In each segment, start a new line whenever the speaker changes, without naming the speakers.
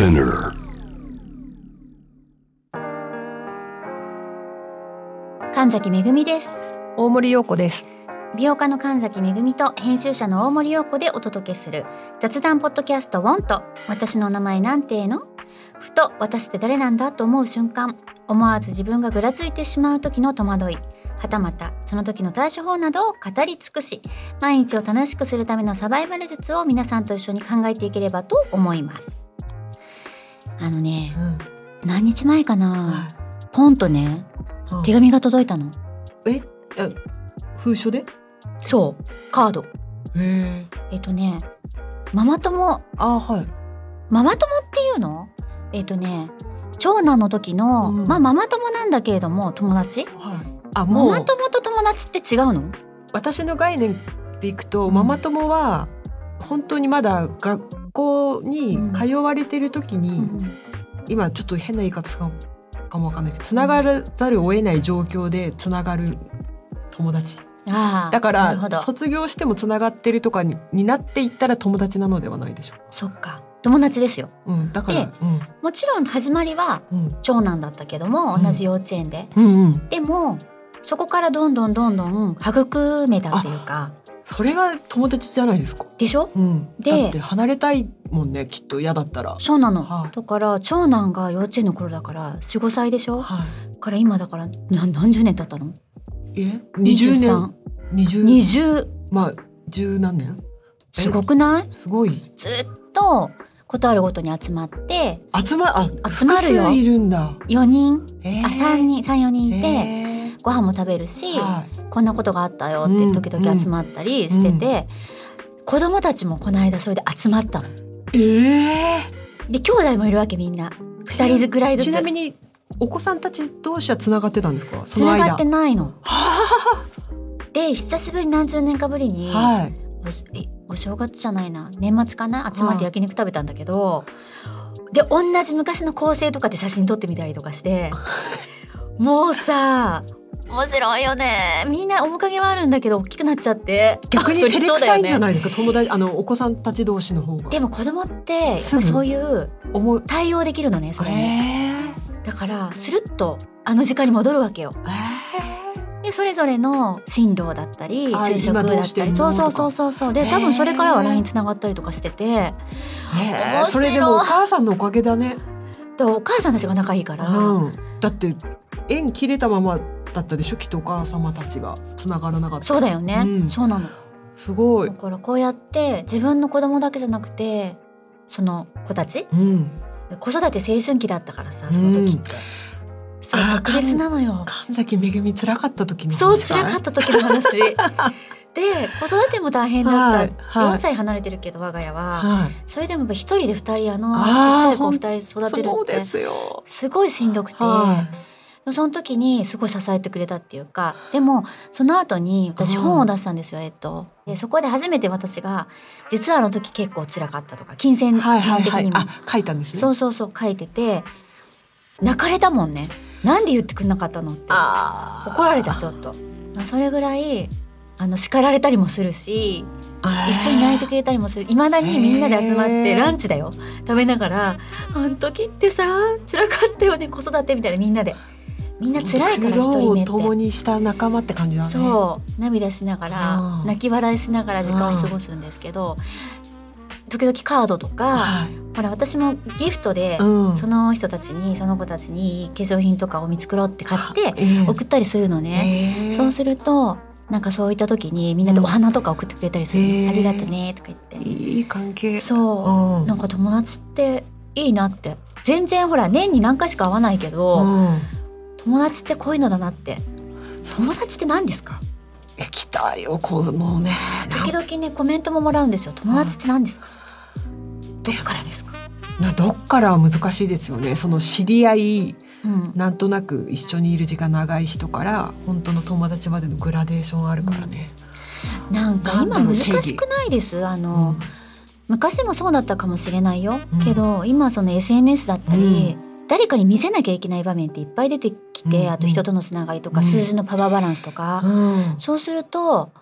Spinner.
神崎めぐみです。
大森洋子です。
美容家の神崎めぐみと編集者の大森洋子でお届けする雑談ポッドキャストウォンと私の名前なんての？ふと私って誰なんだと思う瞬間。思わず自分がぐらついてしまう時の戸惑い。はたまたその時の対処法などを語り尽くし毎日を楽しくするためのサバイバル術を皆さんと一緒に考えていければと思いますあのね
うん。
何日前かな
は
ポンとね
い
手紙が届いたの。
え、あ封書で？
そう。カード。
へえ。
えっとねママ友。
あはい。
ママ友っていうの？えっとね長男の時の、
うん。
まあママ友なんだけれども友達。
はい。あ
マ
もう。
マ友と友達って違うの？
私の概念でいくと、
うん
ママ友は本当にまだ学校に通われてる時に、今ちょっと変な言い方かかもわかんないけどつながらざるを得ない状況でつながる友達。
ああ
だから卒業してもつながってるとかにになっていったら友達なのではないでしょ
そっか。友達ですよ。
う、うん、だから
でもちろん始まりは
うん。
長男だったけども
うん。
同じ幼稚園で、
うんうんうん。
でもそこからどんどんどんどん育めたっていうか
それが友達じゃないですか。
でしょ？
うん、
で
だって離れたいもんねきっと嫌だったら。
そうなの、
はい。
だから長男が幼稚園の頃だから45歳でしょ？
は
から今だからな何十年経ったの？
い、え20年？20
20
まあ十何年？え？
すごくない？
すごい。
ずっとことあるごとに集まって
集まあ
集まるよ。
複数いるんだ。
4人、
え
あ3人34人いて、
えー。
ご飯も食べるし、
はい
こんなことがあったよって時々集まったりしてて、子供たちもこの間それで集まったの。
え
で兄弟もいるわけみんな。2人ずくらい
ー
ずつ。
ちなみにお子さんたち同士はつながってたんですか？
つながってないの。
は
で久しぶりに何十年かぶりに、
あはい。
おお正月じゃないな。年末かな？集まって焼肉食べたんだけど、で同じ昔の構成とかで写真撮ってみたりとかして もうさ面白いよね。みんな面影はあるんだけど大きくなっちゃって。
逆に
そ
照れくさいんじゃないですか友達あのお子さんたち同士の方が。
でも子供ってそういう対応できるのねそれに、
え。
だからスルッとあの時間に戻るわけよ。
ーえ。
でそれぞれの進路だったり
あ
就職だったり。そうそうそうそうそう。で多分それからは LINE つながったりとかしてて。
それでもお母さんのおかげだね。
でお母さんたちが仲いいから、
うん、だって縁切れたままだったでしょ？きっとお母様たちが繋がらなかった。
そうだよね、
うん。
そうなの。
すごい。
だ、からこうやって自分の子供だけじゃなくてその子たち？
うん、
子育て青春期だったからさその時って、そう
あー
特別なのよ。
神崎めぐみ辛かった時の
そう
話
辛かった時の話。で子育ても大変だった、
はい。はい。
4歳離れてるけど我が家は、
はい。
それでも一人で二人あのちっちゃい子二人育てるって。
す
ごいしんどくて、
は
その時にすごい支えてくれたっていうかでもその後に私
うん
本を出したんですよ、えっと。でそこで初めて私が実はあの時結構辛かったとか金銭
いはいはい。
的にも、
はいあ書いたんですね。
そうそうそう書いてて泣かれたもんね。なんで言ってくんなかったのって。怒られたちょっと。まあそれぐらいあの叱られたりもするし一緒に泣いてくれたりもする。いまだにみんなで集まってランチだよ。食べながら「あの時ってさ辛かったよね子育て」みたいなみんなでみんな辛いから一人目って。
共にした仲間って感じだね。
そう。涙しながら
うん
泣き笑いしながら時間を過ごすんですけど時々カードとか
はい。
ほら私もギフトで
うん。
その人たちにその子たちに化粧品とかを見繕って買って
ええ。
送ったりするのね。
ええ。
そうするとなんかそういった時にみんなでお花とか送ってくれたりするの、
うん
ありがとねとか言って。
いい関係。
そう、
うん。
なんか友達っていいなって。全然ほら年に何回しか会わないけど、
うん
友達ってこういうのだなって。友達って何ですか？
来たよこのね。
時々ねコメントももらうんですよ。友達って何ですか？どっからですか？
などっからは難しいですよね。その知り合い
うん。
なんとなく一緒にいる時間長い人から本当の友達までのグラデーションあるからね、
なんか今難
なんだろう定義
しくないです？あ
う
の、
ん。
昔もそうだったかもしれないよ、
うん。
けど今その SNS だったり、
う
誰かに見せなきゃいけない場面っていっぱい出てきて、
うん
あと人とのつながりとか、
うん。
数字のパワーバランスとか、
うん。
そうすると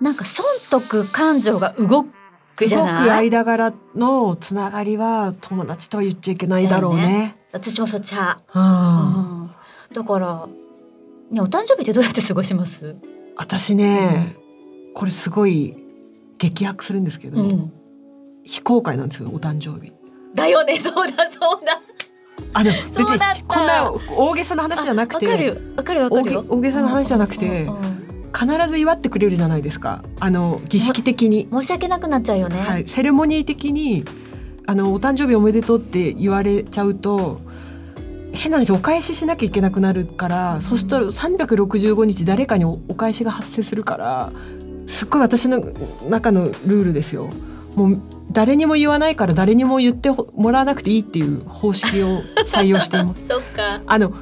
なんか損得感情が動クじゃない？
間柄のつながりは友達とは言っちゃいけないだろうね。
私もそっち派、
うん。
うん。だからねお誕生日ってどうやって過ごします？
私ね、これすごい激白するんですけど、
うん。
非公開なんですよお誕生日。
だよね。そうだそうだ
あの別にこんな大げさな話じゃなくて
あわかる。わかるわか
大げ
るよ。
大げさな話じゃなくて必ず祝ってくれるじゃないですか。あの儀式的に、
申し訳なくなっちゃうよね、
はい、セレモニー的にあのお誕生日おめでとうって言われちゃうと変な話お返ししなきゃいけなくなるから、
うん。
そうすると365日誰かにおお返しが発生するからすっごい私の中のルールですよ。もう誰にも言わないから誰にも言ってもらわなくていいっていう方式を採用しています。
そっか。
あの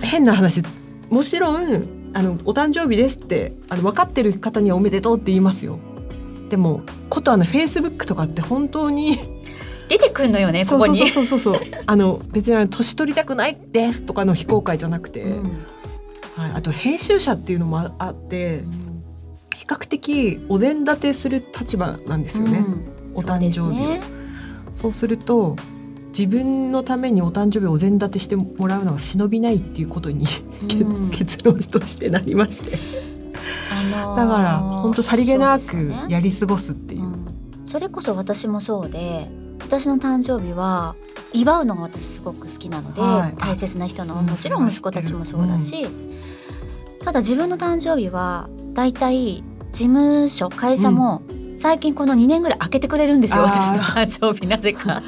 変な話もちろんあのお誕生日ですってあの分かってる方にはおめでとうって言いますよ。でもことあのフェイスブックとかって本当に
出てくんのよねここに。
そうそうそうそうあの別に年取りたくないですとかの非公開じゃなくて、
うん。
はい、あと編集者っていうのもああって比較的お膳立てする立場なんですよね、
うん
お誕生日
そうですね。
そうすると自分のためにお誕生日をお膳立てしてもらうのが忍びないっていうことに、け
うん。
結論としてなりまして。
あのー
だから本当さりげなくやり過ごすっていう。
うん。それこそ私もそうで私の誕生日は祝うのが私すごく好きなので、
はい。
大切な人の
うん
もちろん息子たちもそうだし、ただ自分の誕生日はだいたい事務所会社も最近この2年ぐらい開けてくれるんですよ、私の誕生日なぜか。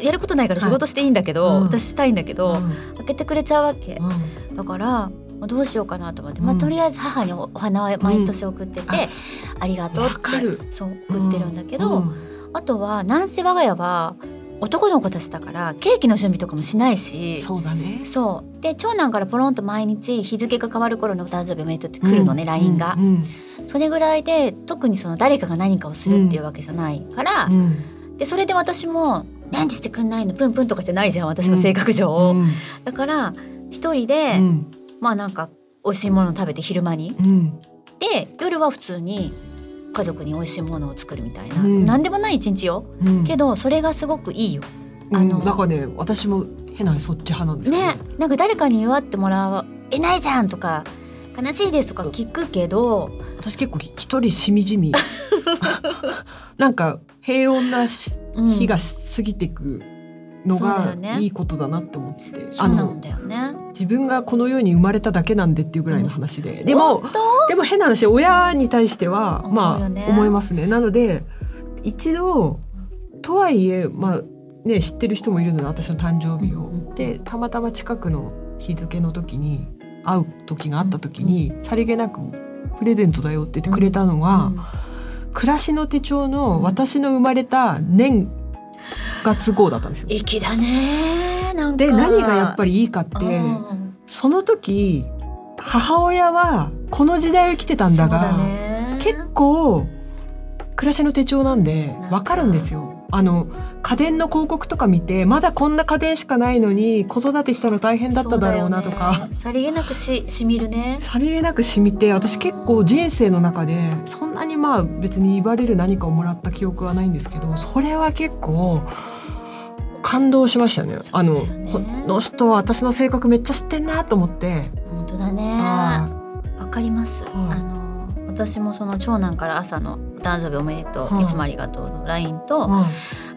やることないから仕事していいんだけど、
はいうん。
私したいんだけど、
うん。
開けてくれちゃうわけ、
うん。
だからどうしようかなと思って、まあ、
うん
とりあえず母におお花を毎年送ってて、
うん。あ
ありがとうって
わかる。
そう送ってるんだけど、
うん。
あとはなんせ我が家は男の子たちだからケーキの準備とかもしないし。
そうだね。
そう。で長男からポロンと毎日日付が変わる頃のお誕生日おめでとうって来るのね、
うん
LINE が、
うん
それぐらいで特にその誰かが何かをするっていうわけじゃないから、
うん。
でそれで私も「何でしてくんないの？プンプン」とかじゃないじゃん私の性格上、
うん。
だから一人で、
うん。
まあなんか美味しいものを食べて昼間に。
うん。
で夜は普通に家族に美味しいものを作るみたいな、
うん。
何でもない一日よ。
うん。
けどそれがすごくいいよ。
うん。
あの。
なんかね私も変なそっち派なんですよ
ね。なんか誰かに祝ってもらえないじゃんとか悲しいですとか聞くけど。
私結構一人しみじみ。なんか平穏な日が過ぎていくのがいいことだなって思って、あの
だよね。
自分がこの世に生まれただけなんでっていうぐらいの話で、でも
本当？
でも変な話親に対してはまあ思いますね。なので一度とはいえまあね知ってる人もいるので私の誕生日を、
うんうん
でたまたま近くの日付の時に会う時があった時に、さりげなくプレゼントだよって言ってくれたのが、
うん
暮らしの手帳
うん
の私の生まれた年月号だったんですよ。
粋だねなんか
で何がやっぱりいいかって
うん
その時母親はこの時代を生きてたんだが結構暮らしの手帳なんで
なんか
わかるんですよ。あの家電の広告とか見てまだこんな家電しかないのに子育てしたの大変だっただろうなとか。
よね。さりげなくししみるね。
さりげなく染みて私結構人生の中でそんなにまあ別に言われる何かをもらった記憶はないんですけどそれは結構感動しましたね。あのこの人は私の性格めっちゃ知ってんなと思って。
本当だね。
あ
わかります、
はい。
あの私もその長男から朝の「お誕生日おめでとう、
はい。
い、つもありがとう」の LINE と、
うん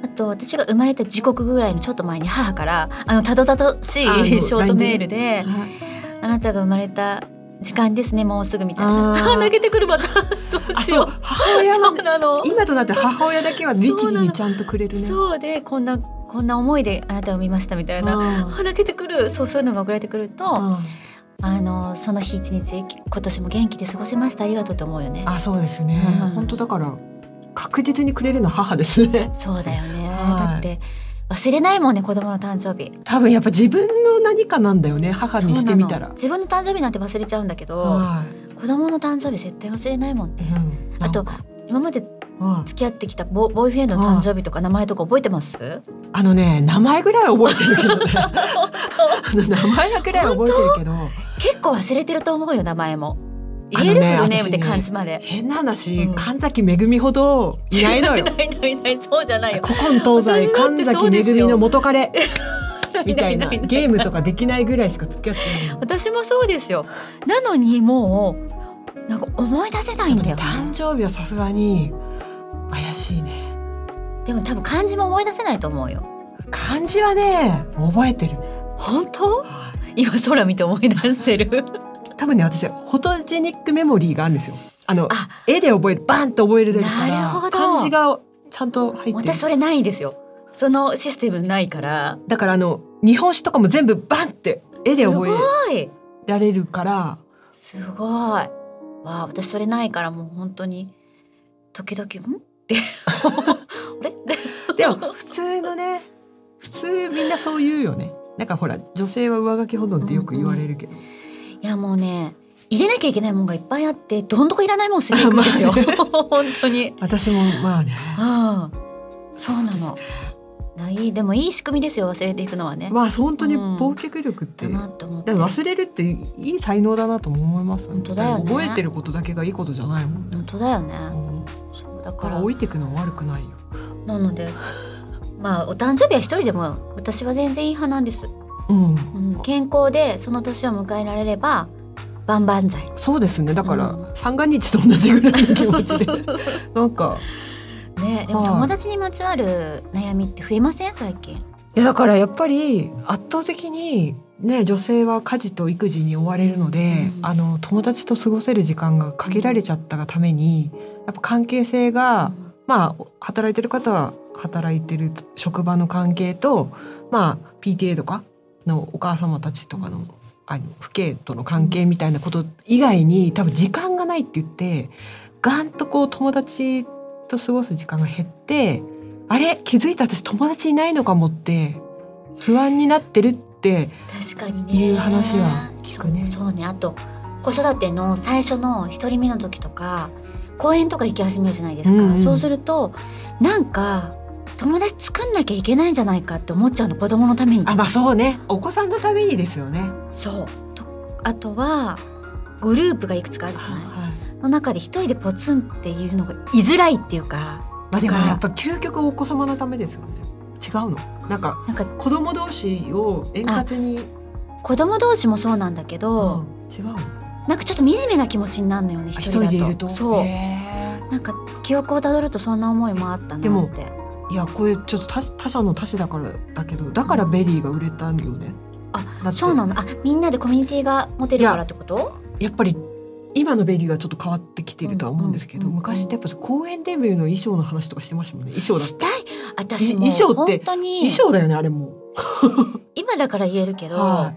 あと私が生まれた時刻ぐらいのちょっと前に母からあのたどたどしい ショートメールで
はい「
あなたが生まれた時間ですねもうすぐ」みたいな。
あー。
あ泣けてくるまたどうしよう
母親は
そうなの。
今となって母親だけは律儀にちゃんとくれるね。
そうでこんなこんな思いであなたを見ましたみたいな。
うん
あ泣けてくる。そうそういうのが送られてくると、
うん
あのその日一日今年も元気で過ごせました？ありがとうと思うよね。
あそうですね、
うん。
本当だから確実にくれるのは母ですね。
そうだよね、
はい。
だって忘れないもんね子供の誕生日。
多分やっぱ自分の何かなんだよね母にしてみたら。
自分の誕生日なんて忘れちゃうんだけど、
はい。
子供の誕生日絶対忘れないもんね。
うん。
あと今まで
うん
付き合ってきたボボーイフレンドの誕生日とか名前とか覚えてます？
あのね名前ぐらいは覚えてるけどね。あの名前ぐらいは覚えてるけど。
結構忘れてると思うよ名前も。言える、フルネームで
私ね
漢字まで。
変な話、
うん。
神崎めぐみほどいないのよ
ないないないそうじゃないよ。
古今東西神崎めぐみの元彼。みたいな。ゲームとかできないぐらいしか付き合ってない。の
私もそうですよ。なのにもうなんか思い出せないんだよ、ね。
誕生日はさすがに怪しいね
でも多分漢字も思い出せないと思うよ。
漢字はね覚えてる
本当？今空見て思い出してる。
多分ね私フォトジェニックメモリーがあるんですよあの
あ
絵で覚えるバンと覚えられるから漢字がちゃんと入ってる
私それないんですよ。そのシステムないから。
だからあの日本史とかも全部バンって絵です覚
ご
え
い。
られるから
すごい。わあ私それないからもう本当に時々ん？
でも普通のね普通みんなそう言うよね。なんかほら女性は上書き保存ってよく言われるけど、
いやもうね入れなきゃいけないもんがいっぱいあってどんどこいらないもん捨てていくんですよ。
まあね。
本当に。
私もまあね。
うん。そうなの。ないでもいい仕組みですよ忘れていくのはね。
まあ本当に
うん。
忘却力って、
だなと思って。
忘れるっていい才能だなとも思います
本当だよね。
覚えてることだけがいいことじゃないもん、
本当だよね。
うん
だ
だか
からら
置いていくのは悪くないよ。
なので まあお誕生日は一人でも私は全然いい派なんです。
うん。
うん、健康でその年を迎えられれば万々歳。
そうですね。だから、
うん。
三が日と同じぐらいの気持ちで。なんか。
ねでも
はい。
友達にまつわる悩みって増えません？最近。
いやだからやっぱり圧倒的にね女性は家事と育児に追われるので、
うん。
あの友達と過ごせる時間が限られちゃったがためにやっぱ関係性が、まあ働いてる方は働いてる職場の関係とまあ PTA とかのお母様たちとかのあの父兄との関係みたいなこと以外に多分時間がないって言ってガンとこう友達と過ごす時間が減ってあれ？気づいた？私友達いないのかもって不安になってるって
確かにね。
いう話は聞くね
そうそうねあと子育ての最初の一人目の時とか公園とか行き始めるじゃないですか。
うんうん
そうするとなんか友達作んなきゃいけないんじゃないかって思っちゃうの子供のために。
あまあそうねお子さんのためにですよね。
そうとあとはグループがいくつかあるじゃない。の中で一人でポツンっているのが居づらいっていうか
まあでもやっぱ究極お子様のためですよね。違うの？なんか
なんか
子供同士を円滑に、
子供同士もそうなんだけ
う
ど、
ん違うの？
なんかちょっと惨めな気持ちになるのよね一
一
人だと。
人でいると。
そう。
へ
なんか記憶をたどるとそんな思いもあったなって。
でもーいやこれちょっと他他者の他者だからだけどだからベリーが売れたんよね。
あ
だって。
そうなの？あみんなでコミュニティが持てるからってこと？
やっぱり今のベリーはちょっと変わってきてるとは思うんですけど、
うんうんうん
昔ってやっぱ公演デビューの衣装の話とかしてましたもんね。衣装だ
したい。私も
衣装って
本当に。
衣装だよねあれも。
今だから言えるけど、
は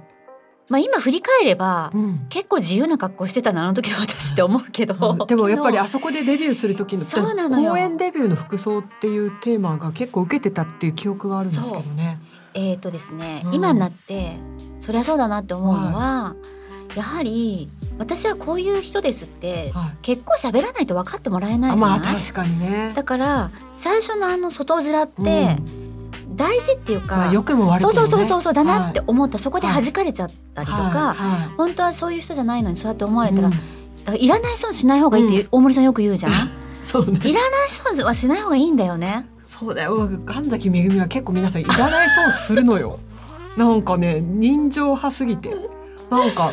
まあ今振り返れば
いうん。
結構自由な格好してたなあの時の私って思うけど、
でもやっぱりあそこでデビューする時の
そうなのよ。
公演デビューの服装っていうテーマが結構受けてたっていう記憶があるんですけどね。
えーとですね、
うん。
今になってそりゃそうだなって思うのは、やはり私はこういう人ですって
はい。
結構喋らないと分かってもらえないじゃない、
あまあ確かにね。
だから最初のあの外面って大事っていうか、
まあ良くも悪くもね。
そうそうそうそうだなって
はい
思った、そこで弾かれちゃったりとか、
はい。はい。
本当はそういう人じゃないのにそうやって思われたら、
うん。
だからいらない損しない方がいいって大森さんよく言うじゃん、
そうね。
いらない損はしない方がいいんだよね。
そうだよ。神崎めぐみは結構皆さんいらないそうするのよ。なんかね人情派すぎて、なんか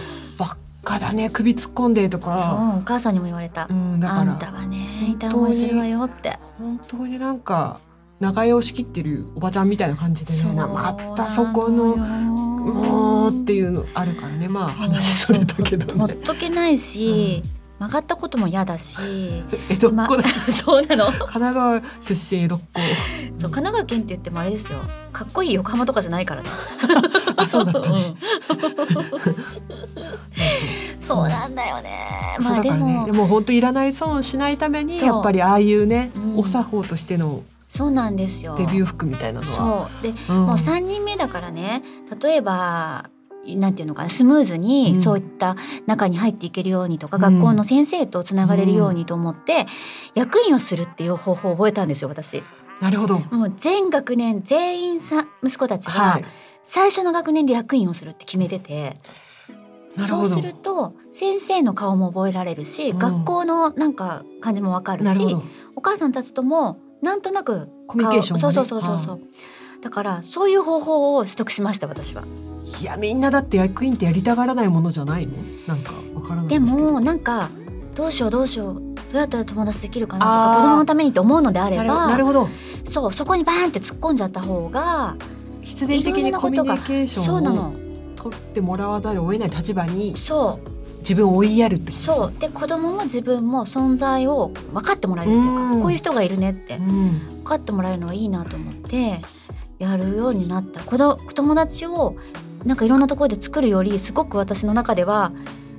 かだね首突っ込んでと
そう
か。
お母さんにも言われた、
うんだか
あんた
ら
はね
本当に
いた思いするわよって。
本当になんか長屋を仕切ってるおばちゃんみたいな感じでね。
そう
またそこのもうっていうのあるからね。まあ話それたけどね。
ほっとけないし、曲がったことも嫌だし。
江戸っ子だ、
そうなの。そう
神奈川出身江戸っ子。
神奈川県って言ってもあれですよ。かっこいい横浜とかじゃないからね。
あそうだったね、
そうなんだよね。
そうだ
まあでも、
からねでも本当いらない損しないためにやっぱりああいうね、
うん。
お作法としての
そうなんですよ。
デビュー服みたいなのは、
そう。で
うん。
もう3人目だからね例えばなんていうのかなスムーズ
う
に
ん。
そういった中に入っていけるようにとか、
うん
学校の先生とつながれるようにと思って、役員をするっていう方法を覚えたんですよ私。
なるほど。
もう全学年全員さ息子たちが
はい。
最初の学年で役員をするって決めてて、そうすると先生の顔も覚えられるし、
うん、
学校のなんか感じもわかるしお母さんたちともなんとなく
コミュニケーション、ね、
そうそうそうそうそう。だからそういう方法を取得しました私は。
いやみんなだって役員ってやりたがらないものじゃないの？なんかわからない
でもなんかどうしようどうしようどうやったら友達できるかなとか子供のためにと思うのであれば
なるほど
そうそこにバーンって突っ込んじゃった方が
必然的にコミュニケーションを取ってもらわざるを得ない立場に
そう。
自分を追いやるって
そう。で子供も自分も存在を分かってもらえるっていうか、うこういう人がいるねって分かってもらえるのはいいなと思ってやるようになった。子ど友達をなんかいろんなところで作るよりすごく私の中では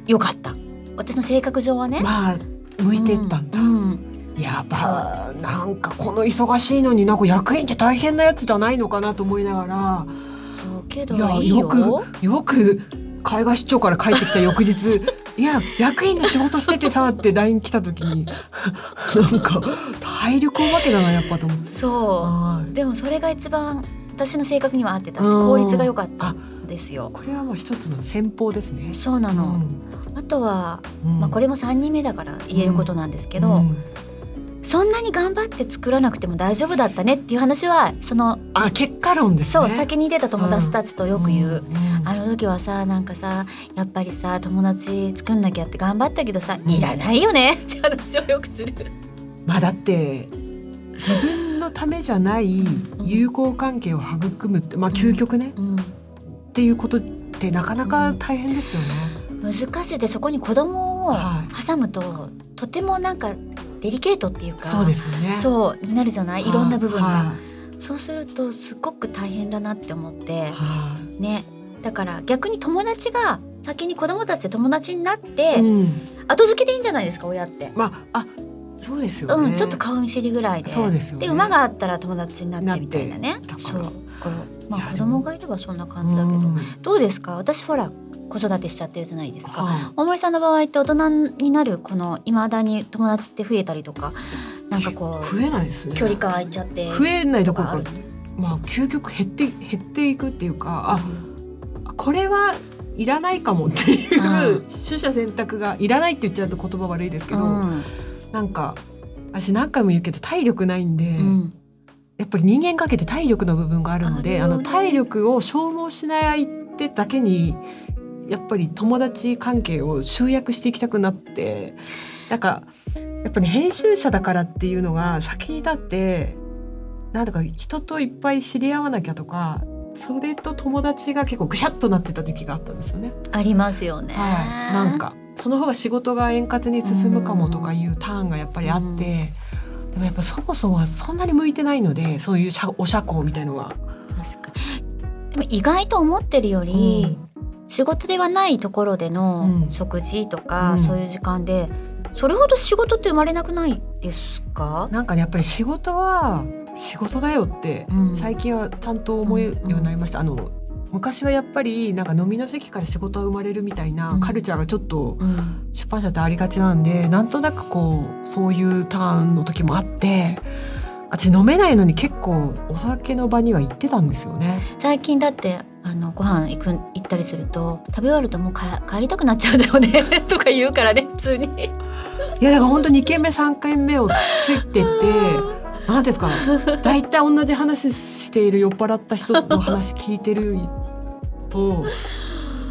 良かった。私の性格上はね。
まあ向いてったんだ、うん。うん。やば。なんかこの忙しいのになんか役員って大変なやつじゃないのかなと思いながら
けどいよ。
くよく海外出張から帰ってきた翌日。いや役員の仕事しててさって LINE 来た時に。なんか体力お化けだなやっぱと思って。
そう。でもそれが一番私の性格には合ってたし効率が良かったんですよ。
これはもう一つの戦法ですね。
そうなの、うん、あとは、うん、まあこれも3人目だから言えることなんですけど、うんそんなに頑張って作らなくても大丈夫だったねっていう話はその
あ結果論です、ね、
そう先に出た友達たちとよく言う、うんうん、あの時はさなんかさやっぱりさ友達作んなきゃって頑張ったけどさ、うん、いらないよねって話をよくする。
まあだって自分のためじゃない友好関係を育むってまあ究極ね、っていうことってなかなか大変ですよね。
難しい。でそこに子供を挟むと、はい、とてもなんかデリケートっていうか
そうですね。
そうになるじゃない？い。ろんな部分が、そうするとすごく大変だなって思って、ね。だから逆に友達が先に子供たちで友達になって、うん、後付けでいいんじゃないですか親って。
まああそうですよ、ね、
うん、ちょっと顔見知りぐらいで。
そうですよ、
ね、で馬があったら友達になってみたいなね。そう。まあ子供がいればそんな感じだけど、どうですか？私ほら子育てしちゃってるじゃないですか、はい、大森さんの場合って大人になるこのいまだに友達って増えたりとかなんかこ
う増えないですね。
距離感空いちゃって
増えないどころ。か。まあ究極減って減っていくっていうか、あこれはいらないかもっていう、取捨選択がいらないって言っちゃうと言葉悪いですけど、うん、なんか私何回も言うけど体力ないんで、うん、やっぱり人間関係って体力の部分があるのであの体力を消耗しない相手だけにやっぱり友達関係を集約していきたくなってなんかやっぱり編集者だからっていうのが先に立ってなんだか人といっぱい知り合わなきゃとかそれと友達が結構ぐしゃっとなってた時期があったんですよね。
ありますよね。
はい、なんかその方が仕事が円滑に進むかもとかいうターンがやっぱりあって、でもやっぱそもそもはそんなに向いてないのでそういうお社交みたいのは。
確かでも意外と思ってるより、仕事ではないところでの食事とか、うん、そういう時間でそれほど仕事って生まれなくないですか？
なんかねやっぱり仕事は仕事だよって、最近はちゃんと思うようになりました。あの昔はやっぱりなんか飲みの席から仕事が生まれるみたいなカルチャーがちょっと出版社ってありがちなんで、うん、なんとなくこうそういうターンの時もあって私飲めないのに結構お酒の場には行ってたんですよね。
最近だってあのご飯行く行ったりすると食べ終わるともう帰りたくなっちゃうんだよね とか言うからね普通に。
いやだから本当二軒目三軒目をついてって何ですか大体同じ話している酔っ払った人の話聞いてると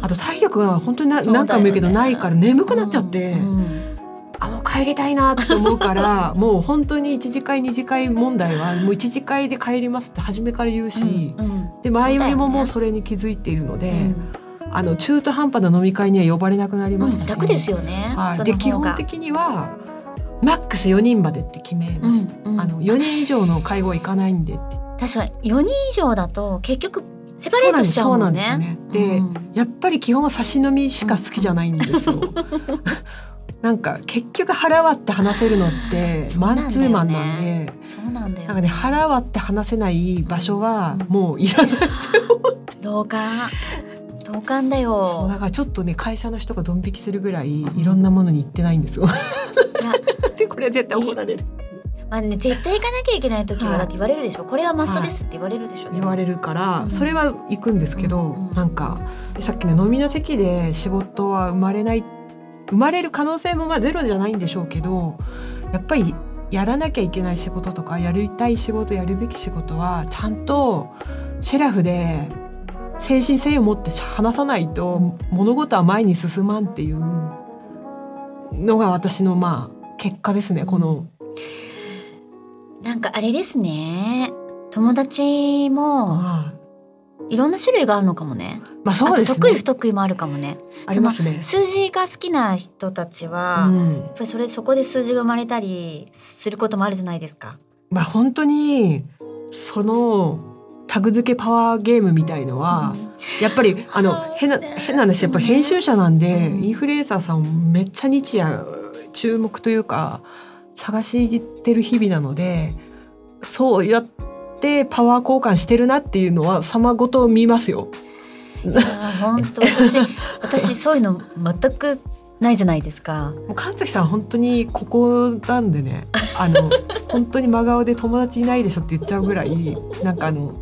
あと体力が本当に何回も言うけどないから眠くなっちゃって。うんうんあもう帰りたいなって思うから もう本当に一次会二次会問題はもう一次会で帰りますって初めから言うし、うんうん、で前よりももうそれに気づいているので。あの中途半端な飲み会には呼ばれなくなりましたし、
楽ですよね。
はい、で基本的にはマックス4人までって決めました。うんうん、あの4人以上の会合行かないんでって。
確かに4人以上だと結局セパレートしちゃうもんね。
で、うん、やっぱり基本は差し飲みしか好きじゃないんですよ。なんか結局腹割って話せるのってマンツーマンなんで
そうなんだよ、
なんかね腹割って話せない場所はもういらないって思って。
同感。同感だよ。
だからちょっとね会社の人がドン引きするぐらいいろんなものに行ってないんですよ。でこれ絶対怒られる。
まあね絶対行かなきゃいけない時は
はい。
だって言われるでしょ、これはマストですって言われるでしょ、
言われるから、
うん。
それは行くんですけど、
うんうん
なんかさっきの飲みの席で仕事は生まれない生まれる可能性もまあゼロじゃないんでしょうけどやっぱりやらなきゃいけない仕事とかやりたい仕事やるべき仕事はちゃんとシェラフで精神性を持って話さないと物事は前に進まんっていうのが私のまあ結果ですねこの。
なんかあれですね。友達も
はい
ろんな種類があるのかもね
まあそうですね。
得意不得意もあるかもね
ありますね。
数字が好きな人たちは、やっ
うん
ぱりそれそこで数字が生まれたりすることもあるじゃないですか。
まあ本当にそのタグ付けパワーゲームみたいのは、やっぱりあの
はあ
変な変な話やっぱ編集者なんで、
うん
インフルエンサーさんをめっちゃ日夜注目というか探してる日々なのでそうやってパワー交換してるなっていうのは様ごと見ますよ。
いやー本当私私そういうの全くないじゃないですか。
もう神崎さん本当にここなんでねあの本当に真顔で友達いないでしょって言っちゃうぐらいなんかあの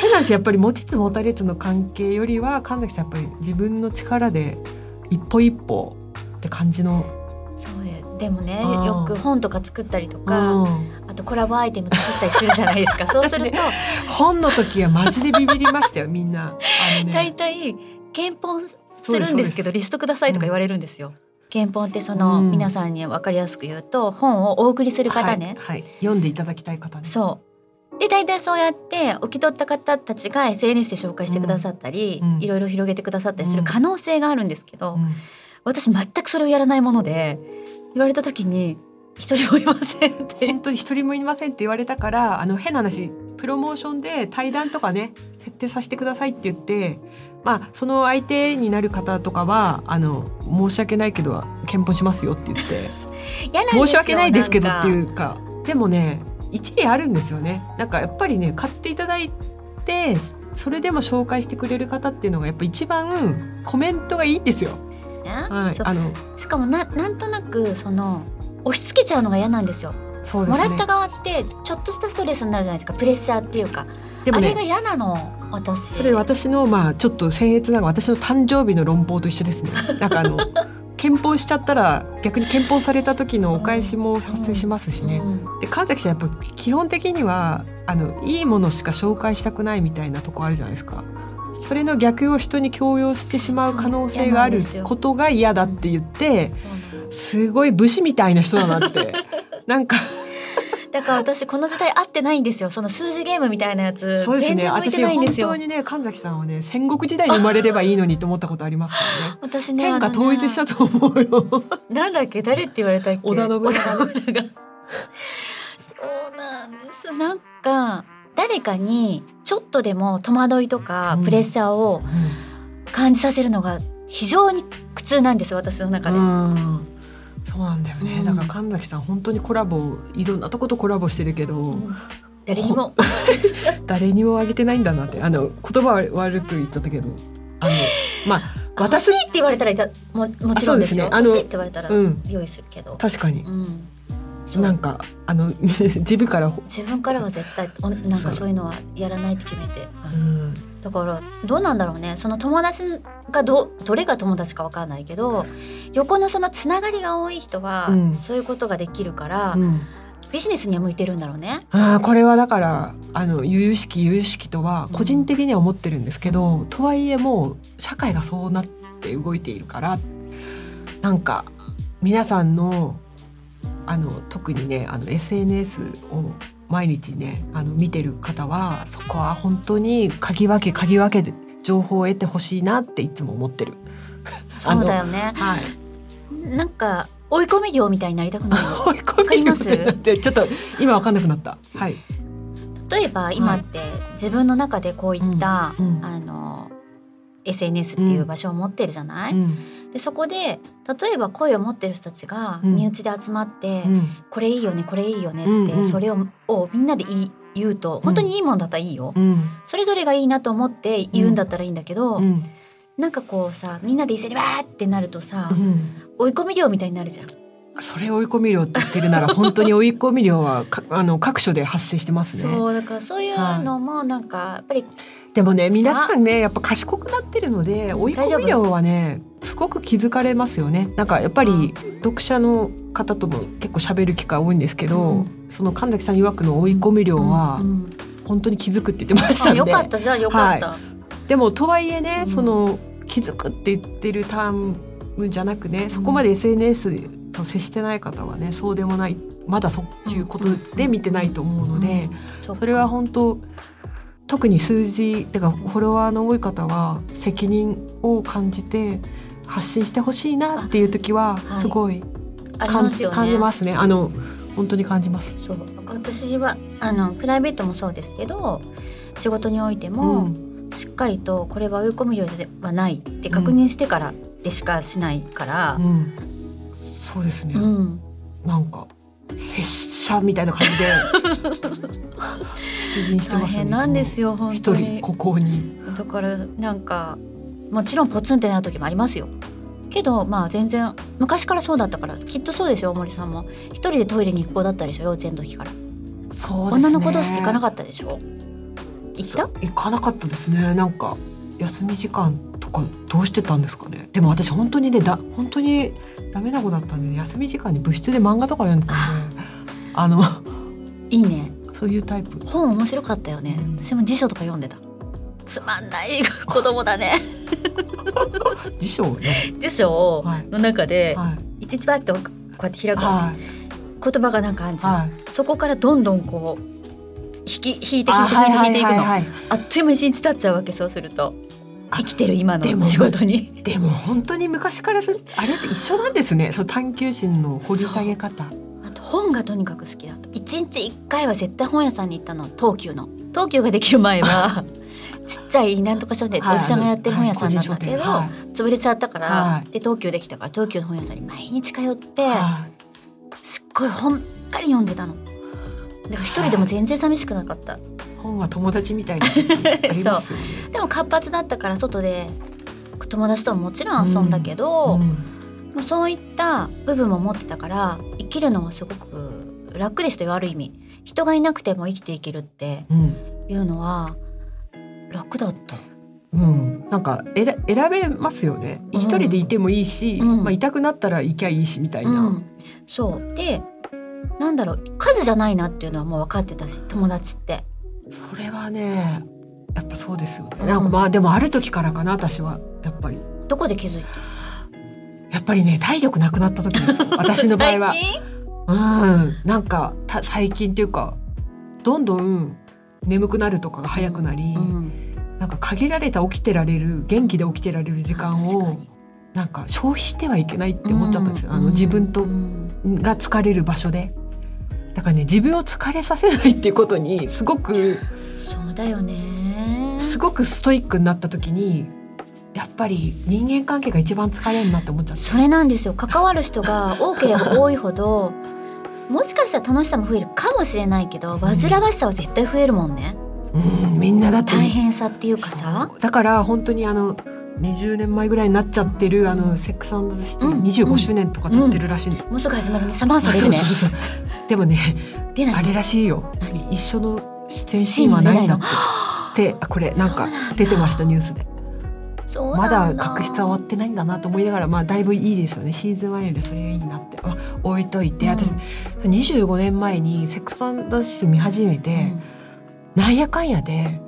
変な話やっぱり持ちつ持たれつの関係よりは神崎さんやっぱり自分の力で一歩一歩って感じの。
そうででもね
うん
よく本とか作ったりと
う
か、
ん
あとコラボアイテム作ったりするじゃないですか。そうすると
本の時はマジでビビりましたよみんな。
大
ね、
体検本す
そうです
るんですけどリストくださいとか言われるんですよ。検本ってその、
うん
皆さんに分かりやすく言うと本をお送りする方ね。
はい、はい読んでいただきたい方ね。
そうで大体そうやって受け取った方たちが SNS で紹介してくださったり、
うん
いろいろ広げてくださったりする可能性があるんですけど、
うん
私全くそれをやらないもので言われた時に一人もいませんって。
本当に一人もいませんって言われたからあの変な話プロモーションで対談とかね設定させてくださいって言ってまあその相手になる方とかはあの申し訳ないけど検討しますよって言って。申し訳ないですけどっていうかでもね一理あるんですよね。なんかやっぱりね買っていただいてそれでも紹介してくれる方っていうのがやっぱ一番コメントがいいんですよ。
ね
はい、あの
しかもななんとなくその押し付けちゃうのが嫌なんですよ
そうですね。
もらった側ってちょっとしたストレスになるじゃないですかプレッシャーっていうか、
でもね
あれが嫌なの私
それ私のまあちょっと僭越ながら私の誕生日の論法と一緒ですね。なんかあの検討しちゃったら逆に検討された時のお返しも発生しますしね。
うん
で神崎さんやっぱ基本的にはあのいいものしか紹介したくないみたいなとこあるじゃないですか。それの逆を人に強要してしまう可能性があることが嫌だって言ってすごい武士みたいな人だなって。なんか。
だから私この時代合ってないんですよ。その数字ゲームみたいなやつ、
そうですね。
全然向いて
私
ないんですよ。
本当にね神崎さんはね戦国時代に生まれればいいのにと思ったことありますからね。
私ね
天下統一したと思うよ。
なんだっけ誰って言われたっけ？
織田信長。
そうなんです。なんか誰かにちょっとでも戸惑いとか
うん。
プレッシャーを感じさせるのが非常に苦痛なんです私の中で、
うんそうなんだよね、
うん。
だから神崎さん本当にコラボいろんなとことコラボしてるけど、
うん。誰にも。
誰にもあげてないんだなって。あの言葉は悪く言っちゃったけど。あのまあ
欲
私
って言われたらももちろんですよ。
ね。あの
って言われたら
うん
用意するけど、
確かに。
うん。そう。
なんかあの 自分から、
自分からは絶対おなんかそういうのはやらないって決めてます、
うん
だからどうなんだろうね。その友達がどどれが友達かわからないけど横のそのつながりが多い人は、
うん。
そういうことができるから、
うん。
ビジネスには向いてるんだろうね。
あーこれはだからあの由々しき由々しきとは個人的には思ってるんですけど、とはいえもう社会がそうなって動いているからなんか皆さんのあの特にねあの SNS を毎日ねあの見てる方はそこは本当に鍵分け鍵分けで情報を得てほしいなっていつも思ってる。
そうだよね。
はい、
なんか追い込み量みたいになりたくない？の。
追い込み
かります？
ってちょっと今わかんなくなった。はい。
例えば今って自分の中でこういった、
うんうん
あの SNS っていう場所を持ってるじゃない、
うん
でそこで例えば声を持ってる人たちが
うん。
身内で集まって、
うん。
これいいよねこれいいよねって、
うんうん。
それををみんなで言い言うと本当にいいもんだったらいいよ、
うん。
それぞれがいいなと思って言うんだったらいいんだけど、
うん。
なんかこうさみんなで一斉にわーってなるとさ、
うん。
追い込み量みたいになるじゃん。
それ追い込み量って言ってるなら本当に追い込み量はかあの各所で発生してますね。
そうだからそういうのもなんかやっぱり
でもね皆さんねやっぱ賢くなってるので追い込み量はねすごく気づかれますよね。なんかやっぱり読者の方とも結構喋る機会多いんですけど、うん、その神崎さん曰くの追い込み量は本当に気づくって言ってましたんで。
よかったじゃあよかった。はい、
でもとはいえね、その気づくって言ってるタームじゃなくねそこまで SNS と接してない方はねそうでもないまだそういうことで見てないと思うので、それは本当特に数字てかフォロワーの多い方は責任を感じて発信してほしいなっていう時はすごい感じ,、感じますね。あの本当に感じます。
そう。私はあのプライベートもそうですけど仕事においても、うん。しっかりとこれは追い込む量ではないって確認してからでしかしないから、うん。うん、
そうですね、うん、なんか拙者みたいな感じで 出陣してます
ね。なんですよ本当
に。ここに。
だからなんかもちろんポツンってなる時もありますよ。けどまあ全然昔からそうだったからきっとそうでしょ大森さんも一人でトイレに行く子だったでしょ幼稚園の時から。
そうですね。
女の子同士行かなかったでしょ。行った？
行かなかったですねなんか休み時間とかどうしてたんですかね？でも私本当にねだ本当にダメな子だったんで、ね、休み時間に部室で漫画とか読んでたんで。あ。の
いいね。
そういうタイプ。
本面白かったよね、うん、私も辞書とか読んでた。つまんない子供だね。
辞書ね
辞書の中で、はい、一日バッとこうやって開く、はい、言葉がなんかあるじゃん、はい、そこからどんどんこう引き引いて引いて引いて引いていくの、あっという間に一日経っちゃうわけそうすると生きてる今の仕事に。
でも本当に昔からあれって一緒なんですね。そう探求心の掘り下げ方。
あと本がとにかく好きだと一日一回は絶対本屋さんに行ったの。東急の。東急ができる前は ちっちゃいなんとか書店おじさんがやってる本屋さんなんだけど、はい、潰れちゃったから、はい、で東急できたから東急の本屋さんに毎日通って、はい、すっごい本ばっかり読んでたの。だから一人でも全然寂しくなかった。
本は友達みたいな
そう。でも活発だったから外で友達とももちろん遊んだけど、うん。うん、そういった部分も持ってたから生きるのはすごく楽でしたよある意味。人がいなくても生きていけるっていうのは楽だった。
うん、なんか選べますよね。一人でいてもいいし、うん、まあ、痛くなったら行きゃいいしみたいな。うん、
そう。でなんだろう数じゃないなっていうのはもう分かってたし友達って
それはねやっぱそうですよね、うん、なんかまあでもある時からかな私は。やっぱり。
どこで気づいた？
やっぱりね体力なくなった時です 私の場合は。うん。なんか最近っていうかどんどん眠くなるとかが早くなり、うん、なんか限られた起きてられる元気で起きてられる時間をなんか消費してはいけないって思っちゃったんですよ、うん、あの自分と、が疲れる場所で。だからね自分を疲れさせないっていうことにすごく
そうだよね。
すごくストイックになった時にやっぱり人間関係が一番疲れるなって思っちゃった。
それなんですよ。関わる人が多ければ多いほどもしかしたら楽しさも増えるかもしれないけど煩わしさは絶対増えるもんね。
うん、みんなだって。
大変さっていうかさ。
だから本当にあの20年前ぐらいになっちゃってる、あのセックスザシティ25周年とか経ってるらしい、
もうすぐ始まる。ねサマーサ出るね。
でもねあれらしいよ。一緒の出演シーンはないんだって。これなんか出てましたニュースで。まだ確執は終わってないんだなと思いながらまあだいぶいいですよね。シーズン1よりそれがいいなって、まあ、置いといて、うん、私25年前に「セックスシティ」見始めて、うん、なんやかんやで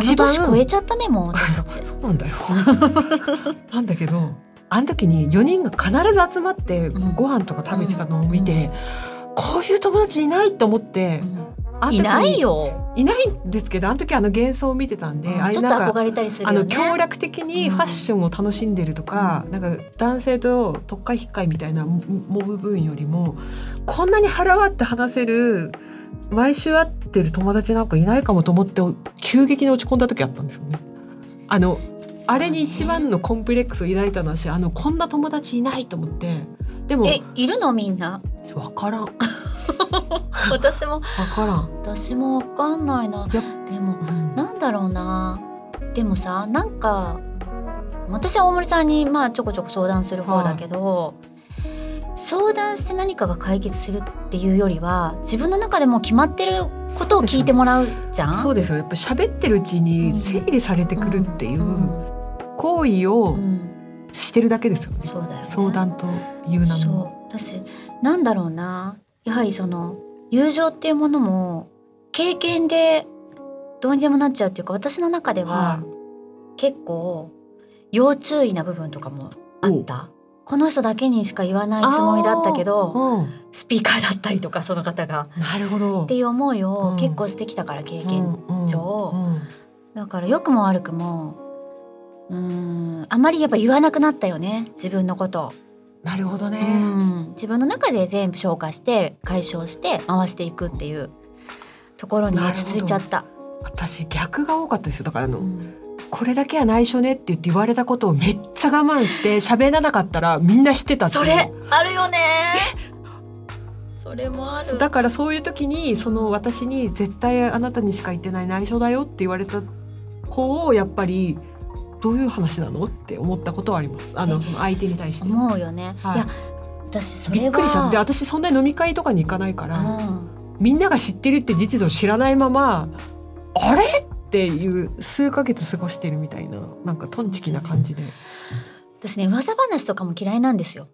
一番超えちゃったねもう。私た
ち。そうなんだよ。なんだけどあの時に4人が必ず集まってご飯とか食べてたのを見て、うん。うん、こういう友達いないと思って、
いないよ。
いないんですけどあの時あの幻想を見てたんで、
あちょっと憧れたりする、ね、あの
協力的にファッションを楽しんでるとか、うん、なんか男性と特会引っかいみたいなモブ分よりもこんなに腹割って話せる毎週会ってる友達なんかいないかもと思って急激に落ち込んだ時あったんですよね。あのあれに一番のコンプレックスを抱いたのはしあのこんな友達いないと思って。でも
えいるのみんな？
分 からん。
私も。
分からん。
私も分かんないな。でも、うん、なんだろうな。でもさなんか私は大森さんにまあちょこちょこ相談する方だけど、は相談して何かが解決するっていうよりは自分の中でも決まってることを聞いてもらうじゃん？
そうですよ。やっぱ喋ってるうちに整理されてくるっていう行為をしてるだけですよね,、
そうだよね。
相談という名の。
そう。私なんだろうな。やはりその友情っていうものも経験でどうにでもなっちゃうっていうか私の中では結構要注意な部分とかもあった。この人だけにしか言わないつもりだったけど
うん、
スピーカーだったりとかその方が。
なるほど。
っていう思いを
うん
結構してきたから経験、上。だから良くも悪くもうーんあまりやっぱ言わなくなったよね自分のこと。を、
なるほどね、
うん。自分の中で全部消化して解消して回していくっていうところに落ち着いちゃった。
私逆が多かったですよ。だからあの、
うん
これだけは内緒ねって言って言われたことをめっちゃ我慢して 喋らなかったらみんな知ってたって
それあるよね。それもある。
だからそういう時にその私に絶対あなたにしか言ってない内緒だよって言われた子をやっぱりどういう話なのって思ったことはあります。あの
え
その相手に対して。
思うよね、
はい。
い、や私それは。
びっくりしたで私そんなに飲み会とかに行かないから
うん。
みんなが知ってるって実情を知らないままあれ？っていう数ヶ月過ごしてるみたいななんかトンチキな感じで。
私ね噂話とかも嫌いなんですよ。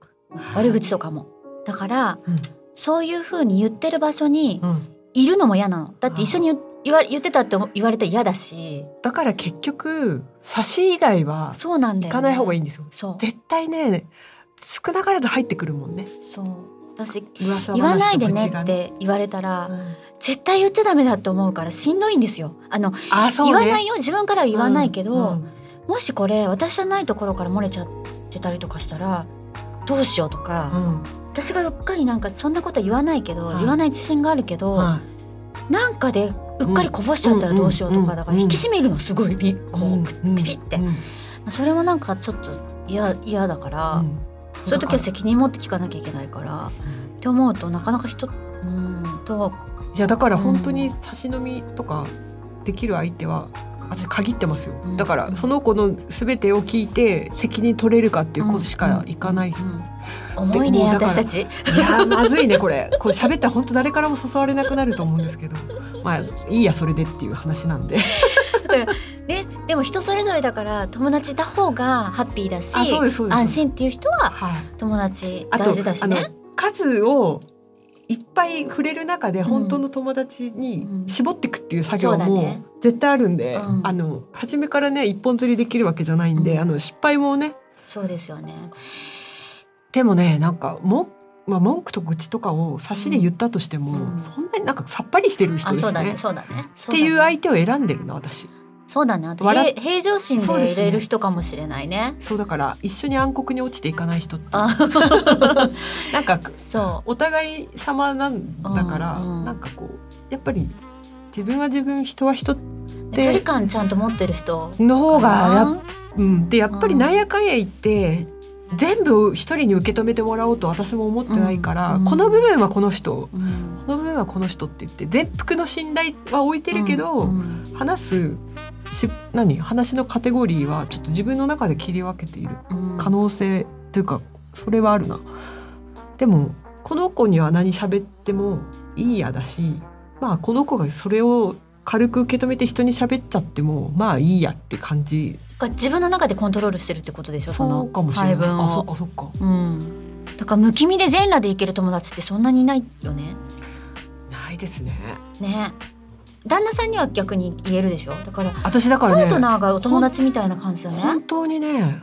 悪口とかも。だから、
うん。
そういう風に言ってる場所に
うん。
いるのも嫌なの。だって一緒に言言わ言ってたって言われたら嫌だし。
だから結局差し以外は
そうなんだよ、ね、
行かない方がいいんですよ。
そう。
絶対ね少なからず入ってくるもんね。
そう私言わないでねって言われたら、
うん。
絶対言っちゃダメだと思うからしんどいんですよ。あの、
ね。
言わないよ。自分からは言わないけど、
うんうん。
もしこれ私じゃないところから漏れちゃってたりとかしたらどうしようとか、
うん。
私がうっかりなんかそんなことは言わないけど、
はい。
言わない自信があるけど、
は
なんかでうっかりこぼしちゃったらどうしようとか、
うん
だから引き締めるのすごいみこう、ピピって
うん
それもなんかちょっと嫌嫌だから、
うん
そういう時は責任持って聞かなきゃいけないからって思うとなかなか人うんと
いやだから本当に差し飲みとかできる相手は私限ってますよ、
うん。
だからその子の全てを聞いて責任取れるかっていうことしかいかない、
うん。うん。重いね私たち。
いやまずいねこれ。これ喋ったら本当誰からも誘われなくなると思うんですけど。まあいいやそれでっていう話なんで
ねでも人それぞれだから友達いた方がハッピーだし安心っていう人は
はい。
友達大事だしね。
あの数をいっぱい触れる中で本当の友達に絞っていくっていう作業も絶対あるんで、
うん。
あの初めからね一本釣りできるわけじゃないんで、
うん。
あの失敗もね。
そうですよね。
でもねなんかも、まあ、文句と愚痴とかを差しで言ったとしても、
うん。
そんなになんかさっぱりしてる人ですね。
あそうだね。そうだね。
っていう相手を選んでるな私。
そうだね。あと平平常心で入れる人かもしれないね。
そうだから一緒に暗黒に落ちていかない人って。
あ。
なんか
そ
お互い様なんだから、
うんうん
なんかこうやっぱり自分は自分人は人
う。距離感ちゃんと持ってる人。
の方がやうん、でやっぱりなんやかんや言って、全部一人に受け止めてもらおうと私も思ってないから、
うん
この部分はこの人。
なうん。
この部分はこの人って言って全幅の信頼は置いてるけど、
うん。
話すし何話のカテゴリーはちょっと自分の中で切り分けている
うん
可能性というかそれはあるな。でもこの子には何喋ってもいいやだしまあこの子がそれを軽く受け止めて人に喋っちゃってもまあいいやって感じ
自分の中でコントロールしてるってことでしょ？そ
うかもしれない。あそっ
を。
かそっか。
うん。だから無気味で全裸でいける友達ってそんなにいないよね。
ないですね。
ね。旦那さんには逆に言えるでしょ？だから
私だからね
パートナーがお友達みたいな感じだね
本。当にね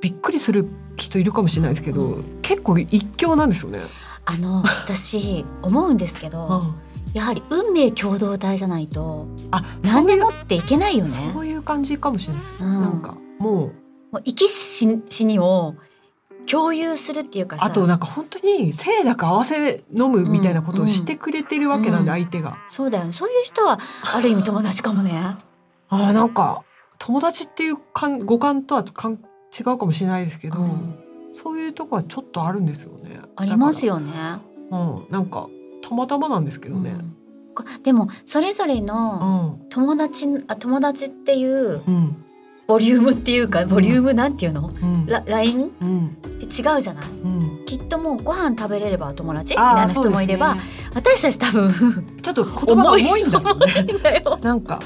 びっくりする人いるかもしれないですけど、結構一強なんですよね。
あの私思うんですけど、やはり運命共同体じゃないと
あ
何でもっていけないよね。
そういう感じかもしれないです。
うん
なんかもう
もう生き死死にを共有するっていうかさ
あとなんか本当に清濁合わせ飲むみたいなことをしてくれてるわけなんで、
うん
相手が。
そうだよねそういう人はある意味友達かもね。
あーなんか友達っていう感五感とは感違うかもしれないですけど、
うん
そういうとこはちょっとあるんですよね。
あります
よ。
よね。
うん、なんかたまたまなんですけどね。
うんこでもそれぞれ
う
の
ん、
友達あ友達っていう
うん、
ボリュームっていうかボリュームなんていうの、
うん、
ラライン？っ
うん、
て違うじゃない？
うん、
きっともうご飯食べれれば友達みたいな人もいれば、
ね。
私たち多分
ちょっと言葉が重いんだもんね。
重いんだよ。
なんか。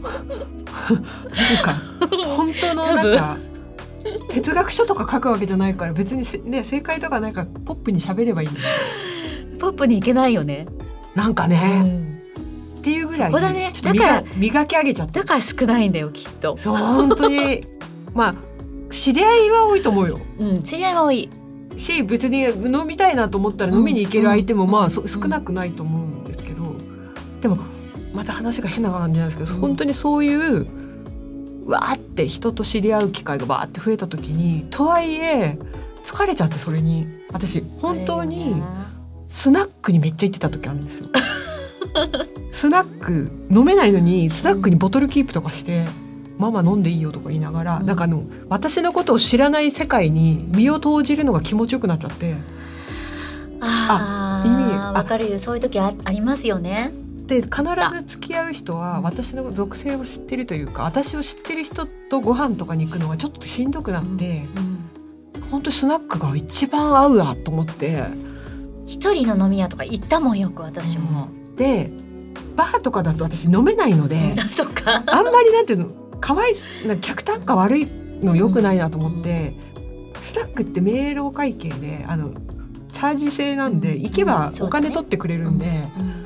なんか本当のなんか哲学書とか書くわけじゃないから別にせね正解とかなんかポップに喋ればいい
ポップにいけないよね、
なんか
う
ね、
ん
っていうぐらい
だね。
ちょっと磨
だか
磨き上げちゃった。
だから少ないんだよきっと。
そう本当に。まあ知り合いは多いと思うよ。
うん知り合いが多い。
し別に飲みたいなと思ったら飲みに行ける相手も
うん。
まあそ
うん
少なくないと思うんですけど。でもまた話が変な感じなんですけど、
うん。
本当にそういうわーって人と知り合う機会がバーって増えた時にとはいえ疲れちゃってそれに。私本当にスナックにめっちゃ行ってた時あるんですよ。スナック飲めないのにスナックにボトルキープとかして。ママ飲んでいいよとか言いながら、
うん。
なんかあの私のことを知らない世界に身を投じるのが気持ちよくなっちゃって。
あ
意味あ。
あわかるよ。そういう時あありますよね。
で必ず付き合う人は
うん
私の属性を知ってるというか私を知ってる人とご飯とかに行くのがちょっとしんどくなって、
うん。
本当にスナックが一番合うわと思って。
一人の飲み屋とか行ったもんよく私も、
でバーとかだと私飲めないので、
あ
んまりなんていうのかわいな客単価悪いの良くないなと思って、スナックって明朗会計であのチャージ制なんで、
うん。
行けばお金取ってくれるんで。
うん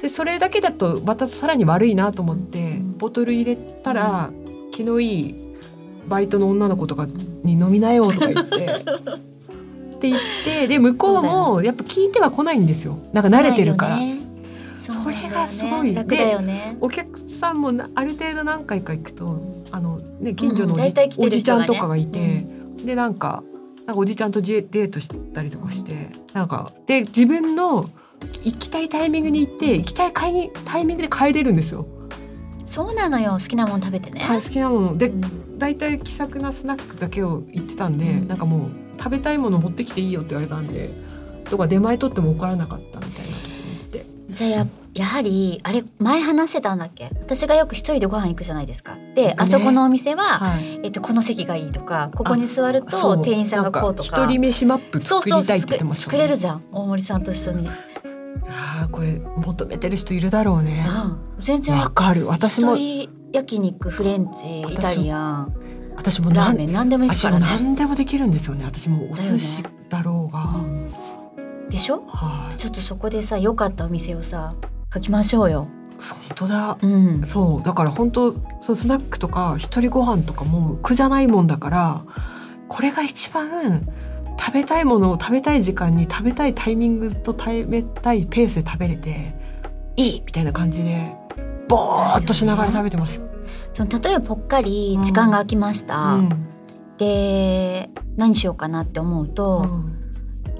でそれだけだとまたさらに悪いなと思って、
うん。
ボトル入れたら、気のいいバイトの女の子とかに飲みなよとか言って。って言ってで向こうもやっぱ聞いては来ないんですよ。なんか慣れてるから、
そ
れがすごい。
楽だよね。
お客さんもなある程度何回か行くとあの、ね、近所のおじ,、
うん大体来てる
おじちゃんとかがいて、でなんかなんかおじちゃんとデデートしたりとかして、なんかで自分の行きたいタイミングに行って行きたい買いにタイミングで帰れるんですよ。
そうなのよ。好きなもの食べてね、
はい、好きなもの。で
うん。
大体気さくなスナックだけを行ってたんで、
うん。
なんかもう食べたいもの持ってきていいよって言われたんでとか出前取っても怒らなかったみたいなところに行って。
じゃあややはりあれ前話してたんだっけ？私がよく一人でご飯行くじゃないですか。で、あそこのお店は、
はい。
えっと、この席がいいとかここに座ると店員さんがこうとか。
一人飯マップ作りたいって言ってました
作れるじゃん大森さんと一緒に、
ああこれ求めてる人いるだろうね。
うん、全然
わかる。私も
一人焼肉フレンチイタリアン。
私も
ラーメン何でも行く
私も
からね、
何でもできるんですよね。私もお寿司だろうが、
うん。でしょ？
はい。
ちょっとそこでさ良かったお店をさ書きましょうよ。
本当だ。
うん、
そうだから本当そうスナックとか一人ご飯とかも苦じゃないもんだからこれが一番食べたいものを食べたい時間に食べたいタイミングと食べたいペースで食べれていいみたいな感じでぼーっとしながら食べてました。
その例えばぽっかり時間が空きました、
うん。
で何しようかなって思うと、
うん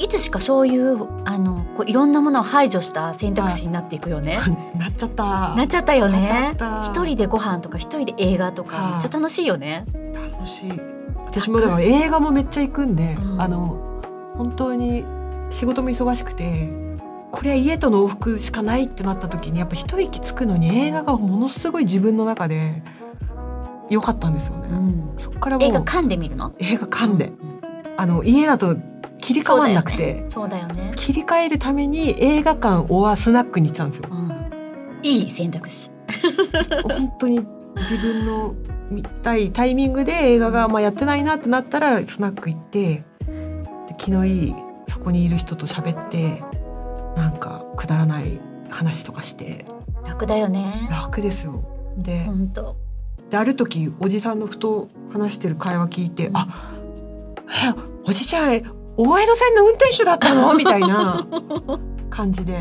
いつしかそういうあのこういろんなものを排除した選択肢になっていくよね。
なっちゃった。
なっちゃったよね。一人でご飯とか一人で映画とか
はい。
めっちゃ楽しいよね。
楽しい。私もだから映画もめっちゃ行くんで、
うん。
あの本当に仕事も忙しくてこれは家との往復しかないってなった時にやっぱ一息つくのに映画がものすごい自分の中で良かったんですよね、
うん、
そっから
映画噛んでみるの？
映画噛んで、
う
あの家だと切り替わんなくて、
そうだよね。
切り替えるために映画館オアスナックに行ってたんですよ
うん、いい選択肢。
本当に自分の見たいタイミングで映画がまあやってないなってなったらスナック行ってで気のいいそこにいる人と喋ってなんかくだらない話とかして
楽だよね。
楽ですよ。で
本当。
である時おじさんのふと話してる会話聞いて「
うん
あえおじちゃん大江戸線の運転手だったの? 」みたいな感じで。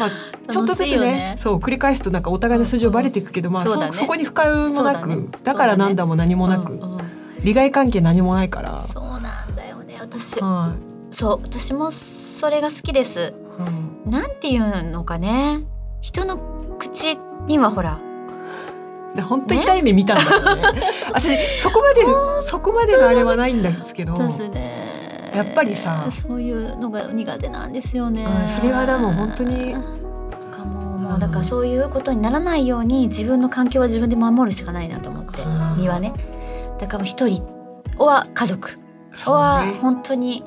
まあ、ちょっとずつね
ね
そう繰り返すとなんかお互いの素性バレていくけど、まあそ
ね
そこに深読みもなく
だね
だからなんだも何もなく、
うんうん
利害関係何もないから。
そうなんだよね。私
は
そう私もそれが好きです。
いうん
なんていうのかね。人の口にはほら
で本当痛い目見たんだよね。私そこまでそこまでのあれはないんですけど、
ですね。
やっぱりさ。
そういうのが苦手なんですよね。
うんそれはでも本当に。
かももうだからそういうことにならないように自分の環境は自分で守るしかないなと思って、
うん。
身はね。だからもう一人は家族。は
ね。
本当に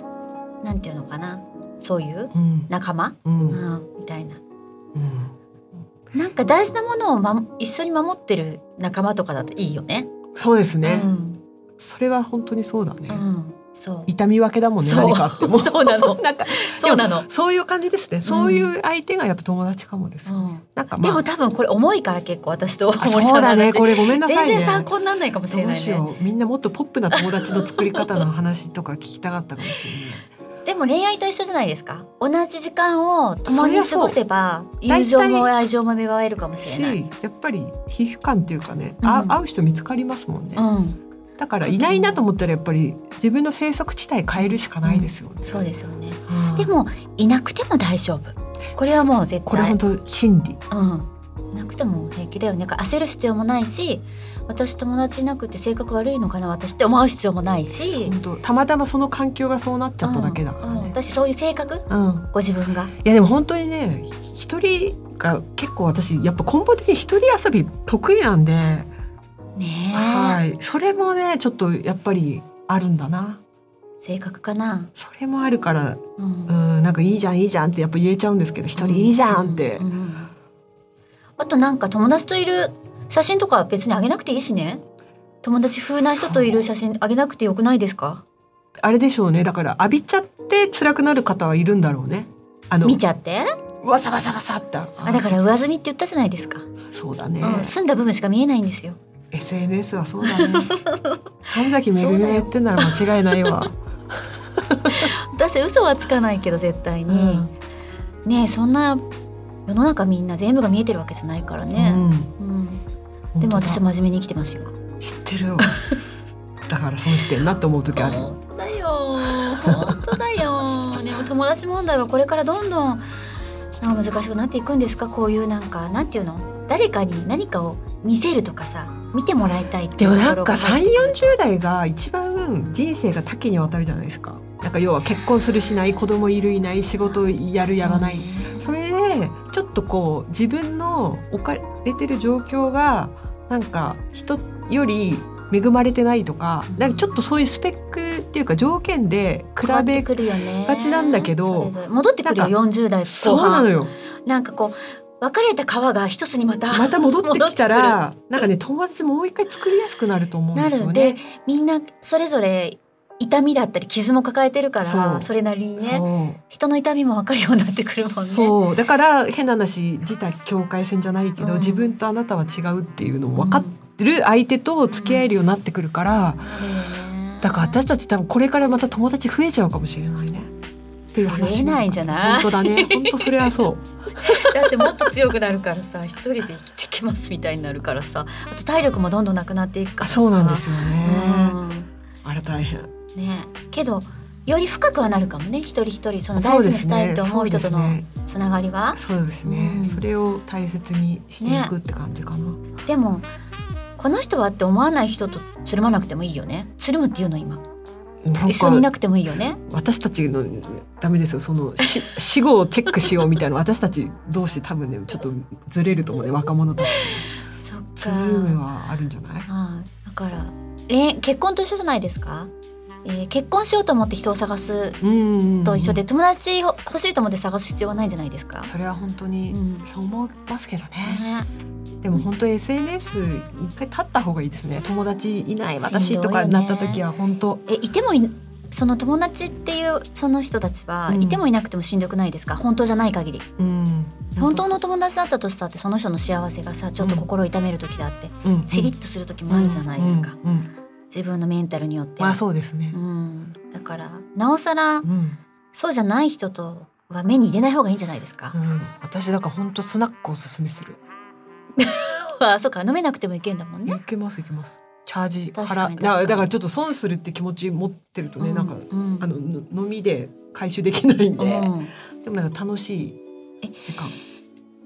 なんていうのかな。そういう
うん。
仲間、
う
うんん、みたいな。
うん。
なんか大事なものを、ま、一緒に守ってる仲間とかだといいよね。
そうですね、
うん。
それは本当にそうだね、
うん、
痛み分けだもんね
そう。
何かあっても。
そうなの。
なんか
そうなの。
そういう感じですね、そういう相手がやっぱ友達かもです、
うん。
なんかまあ。
でも多分これ重いから結構私と
そうだね。これごめんなさいね。
全然参考にならないかもしれ
ど
ないね。
うしよう。みんなもっとポップな友達の作り方の話とか聞きたかったかもしれない。
でも恋愛と一緒じゃないですか。同じ時間を共に過ごせば友情も愛情も芽生えるかもしれない。
しやっぱり皮膚感っていうかね、
うん。
あ会う人見つかりますもんね、
うん、
だからいないなと思ったらやっぱり自分の生息地帯変えるしかないですよね、
そうですよね。
うん
でもいなくても大丈夫。これはもう絶対。
これ本当心理
うん。いなくても平気だよね。焦る必要もないし、私友達いなくて性格悪いのかな私って思う必要もないし。
本当たまたまその環境がそうなっちゃっただけだから
うんうん
ね、
私そういう性格？
うん
ご自分が？
いやでも本当にね一人が結構私やっぱ根本的に一人遊び得意なんで、
ねえ、
はい。それもねちょっとやっぱりあるんだな。
性格かな。
それもあるから
うん。
うんなんかいいじゃんいいじゃんってやっぱ言えちゃうんですけど一人いいじゃんって、
うんうんあとなんか友達といる写真とか別にあげなくていいしね。友達風な人といる写真あげなくてよくないですか？
あれでしょうね。だから浴びちゃって辛くなる方はいるんだろうね。あの
見ちゃって？
わさわさわさって
あだから上積みって言ったじゃないですか、
そうだね、
うん、澄んだ部分しか見えないんですよ
SNS はそうだね。神崎めぐみが言ってんなら間違いないわ。
だって嘘はつかないけど絶対に、ねえそんな世の中みんな全部が見えてるわけじゃないからね、うん。
うん。
でも私
本
真面目に生きてますよ
知ってるよだから損してんなって思う時ある。
本当だよ。本当だよ。でも友達問題はこれからどんどんなんか難しくなっていくんですか？こういうなんかなんていうの？誰かに何かを見せるとかさ見てもらいたいって
でもなんか
ところが
3 4 0代が一番人生が多岐にわたるじゃないですか。なんか要は結婚するしない子供いるいない仕事やるやらない。それでちょっとこう自分の置かれてる状況がなんか人より恵まれてないとかなんかちょっとそういうスペックっていうか条件で比べがちなんだけど
戻ってくるよ
なん
40代後
そう
半
なのよ。
なんかこう別れた皮が一つにまた
また戻ってきた
戻
らなんかね友達もう一回作りやすくなると思うん
な
ですよ
るで
ね。
みんなそれぞれ痛みだったり傷も抱えてるから
そ
れなりにね人の痛みも分かるようになってくるもんね。
そう。だから変な話自他境界線じゃないけど、
うん。
自分とあなたは違うっていうのを分かってる相手と付き合えるようになってくるから、
なるよね
だから私たち多分これからまた友達増えちゃうかもしれないね。っていう話
増えないんじゃない？
本当だね。本当それはそう。
だってもっと強くなるからさ一人で生きてきますみたいになるからさあと体力もどんどんなくなっていくから
そうなんですよね。
うん。
あれ大変。
ね。けどより深くはなるかもね。一人一人その
そ
大事に。したいと思う人とのつながりは。
そうですね、
うん。
それを大切にしていくって感じかな。
でもこの人はって思わない人とつるまなくてもいいよね。つるむっていうの今一緒にい
か
なくてもいいよね。
私たちのダメですよ。そのし 死後をチェックしようみたいな。私たち同士多分ねちょっとずれると思うね。若者たち
そっか。
ツームはあるんじゃない？
はいだから恋結婚と一緒じゃないですか、えー結婚しようと思って人を探す
うん。
と一緒で友達欲しいと思って探す必要はないんじゃないですか。
それは本当
う
に
ん。
そう思いますけどね、
ね。
でも本当 SNS 一回立った方がいいですね。友達いない私とかになった時は本当。
えいてもいその友達っていうその人たちは、
うん。
いてもいなくてもしんどくないですか？本当じゃない限り。
うん。
本当の友達だったとしたってその人の幸せがさちょっと心を痛める時だって、
うん。
チリッとする時もあるじゃないですか、
うんうん。うん
自分のメンタルによって、
まあそうですね。
う、ん、だからなおさら
うん。
そうじゃない人とは目に入れない方がいいんじゃないですか？
う、ん、私だから本当スナックおすすめする。
あそうか飲めなくてもいけんだもんね。
いけますいけます。チャージ払だ
かに
だからちょっと損するって気持ち持ってるとね、なんか
うん。
あのの飲みで回収できないんで、
うん。
でもなんか楽しい時間。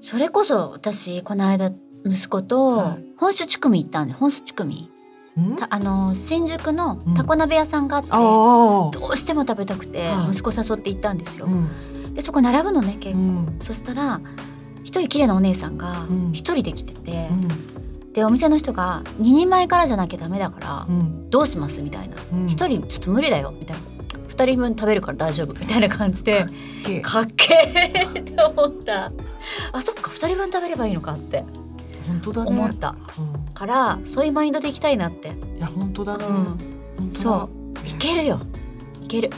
それこそ私この間息子と
はい。
本州チュクミ行ったんで本州チュクミ
ん
たあの新宿の
うん。
タコ鍋屋さんがあって、どうしても食べたくて
はい。
息子誘って行ったんですよ。
うん。
でそこ並ぶのね結構、
うん。
そしたら一人綺麗なお姉さんが
うん。
一人で来てて、
うん。
でお店の人が2人前からじゃなきゃダメだから、
うん。
どうします？みたいな。
うん。
一、人ちょっと無理だよ。みたいな。普2人分食べるから大丈夫。みたいな感じで
け
かっけーって思った。あそっか2人分食べればいいのかって
本当だね。
思った。
うん。
からそういうマインドでいきたいなって、
いや本当だね、
うん、そう。いけるよ。いける、
ね。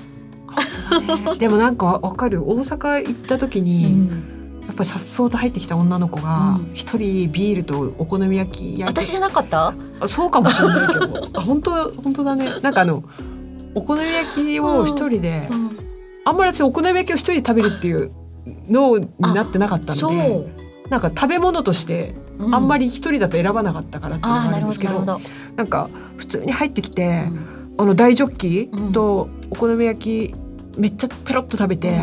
でもなんかわかる。大阪行った時
う
に、
ん、
やっぱりさっそうと入ってきた女の子が
うん。
一人ビールとお好み焼き
私じゃなかった？
あそうかもしれないけど。あ本当本当だね。なんかあのお好み焼きを一人で、
うん。
あんまり私お好み焼きを一人で食べるっていうのになってなかったの
そ
で
う、
なんか食べ物として
う
あんま
り
り一人だと選ばなかったからっていうのがあ
る
んですけど
どな
んか普通に入ってきて、
うん。
あの大ジョッキ
うん。
とお好み焼きめっちゃペロッと食べて、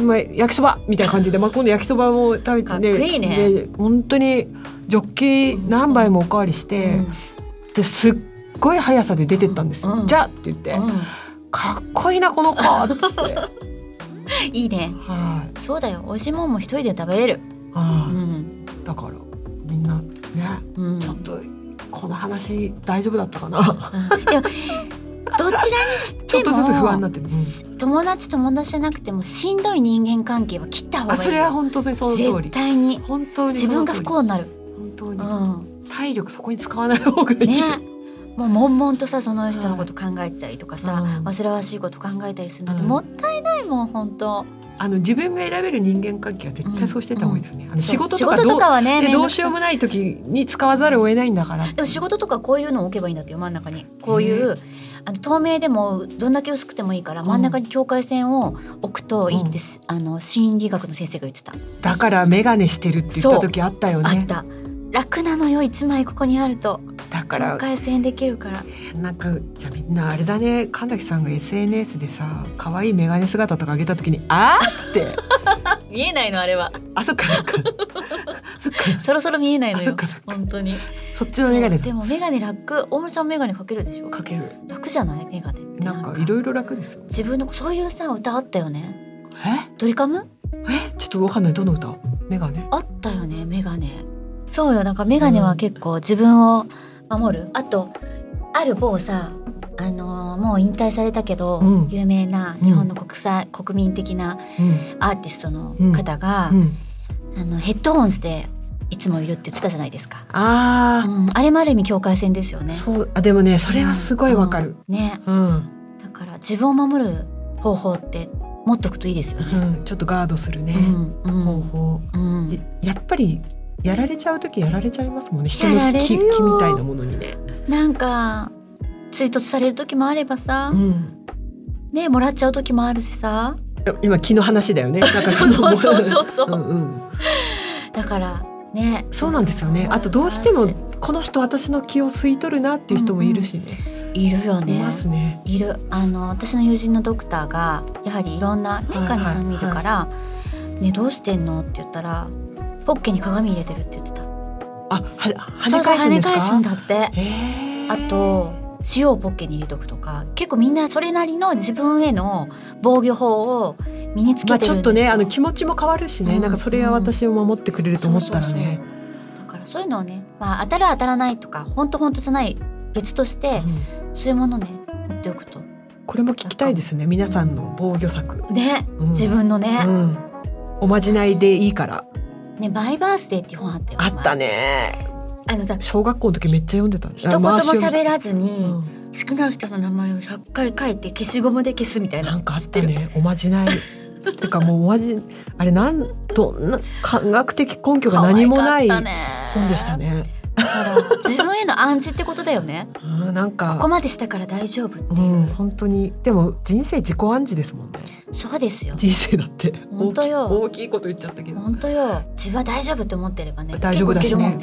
まあ、焼きそばみたいな感じで、まあ、今度焼きそばも食べて
かっこいいね。
で本当にジョッキ何杯もおかわりして、ですっごい速さで出てったんですよ。
うん。
じゃあって言って、
うん。うん
かっこいいなこの子って。言って。
いいね。
はい。
そうだよ。美味しいもんも一人で食べれる、う
はだから
うん、
ちょっとこの話大丈夫だったかな？
うん。でもどちらにしても
不安になってる。うん。
し友達友達じゃなくてもしんどい人間関係は切った方がいい。
それは本当にその通
絶
り。
対に。
本当に
自分が不幸になる、
本当に、
うん、
体力そこに使わない方がいい。
ね。もう悶々とさその人のこと考えてたりとかさ、
うん。
煩わしいこと考えたりするなんて
うん。
もったいないもん本当
あの自分が選べる人間関係は絶対そうしてた方がいいですよね。
う
かどう
仕事とかはね
どうしようもない時に使わざるを得ないんだから。
でも仕事とかこういうのを置けばいいんだってよ真ん中に。こういう、あの透明でもどんだけ薄くてもいいから真ん中に境界線を置くといいってし、あの心理学の先生が言ってた、
だから眼鏡してるって言った時あったよね。
あった楽なのよ一枚ここにあると。境
だから
界線できるから。
なんかじゃあみんなあれだね。神崎さんが SNS でさ可愛い眼鏡姿とか上げた時にあーって。
見えないのあれは。
あそっか そっか。そ
ろそろ見えないのよ本当に。
そっちの眼鏡だ。
そうでも眼鏡楽。大森さん眼鏡かけるでしょ。
かける。
楽じゃない？眼鏡って。
なんかいろいろ楽です。よ。
自分のそういうさ歌あったよね。
え？
ドリカム？
え？ちょっとわかんない。どの歌？眼鏡
あったよね眼鏡そうよなんか眼鏡は結構自分を守る、あとある某さあのーもう引退されたけど、
うん。
有名な日本の国際、国民的な
うん。
アーティストの方が、
うん。
あのヘッドホンしていつもいるって言ってたじゃないですか、
あ
うん、あれもある意味境界線ですよね。
ーそう。あでもねそれはすごいわかる。
うんね。
うん、
だから自分を守る方法って持っとくといいですよ
う
ね、
ん、ちょっとガードするね、
うん。うん。
方法。やっぱりやられちゃう時やられちゃいますもんね人の気みたいなものにね。
なんか追突される時もあればさ、
うん
ねもらっちゃう時もあるしさ
今気の話だよね。
そうそうそうそうそう
うんうん。
だからね
そうなんですよね。あとどうしてもこの人私の気を吸い取るなっていう人もいるしね。
いるよ
い
ね
ますね。
いるあの私の友人のドクターがやはりいろんな、ね、
はいはい
患者さん見るから「ねどうしてんの?」って言ったら「ポッケに鏡入れてる」って言ってた。
あは跳ね返すんですか？
跳ね返すんだって。あと塩をポッケに入れとくとか結構みんなそれなりの自分への防御法を身につけ
まあ
て
ちょっとねあの気持ちも変わるしね、
うん
なんかそれは私を守ってくれると思ったらね。
だからそういうのをね、まあ、当たる当たらないとか本当本当じゃない別として、
うん
そういうものね持っておくと。
これも聞きたいですね皆さんの防御策。
ね、
うん。
自分のね、
うん、おまじないでいいから。
ねマイバースデーっていう本あったよ
あったね。
あのさ
小学校の時めっちゃ読んでたね。
一言も喋
ら
らずに、好きな人の名前を100回書いて消しゴムで消すみたいな
なんかあったね おまじない。てかもうおまじあれなんどんな科学的根拠が何もない本でしたね。
だから自分への暗示ってことだよね。
うんなんか。
ここまでしたから大丈夫って
う
いう、
ん本当に。でも人生自己暗示ですもんね。
そうですよ。
人生だって。
本当よ。
大きいこと言っちゃったけど。
本当よ。自分は大丈夫って思ってればね
大丈夫だしね。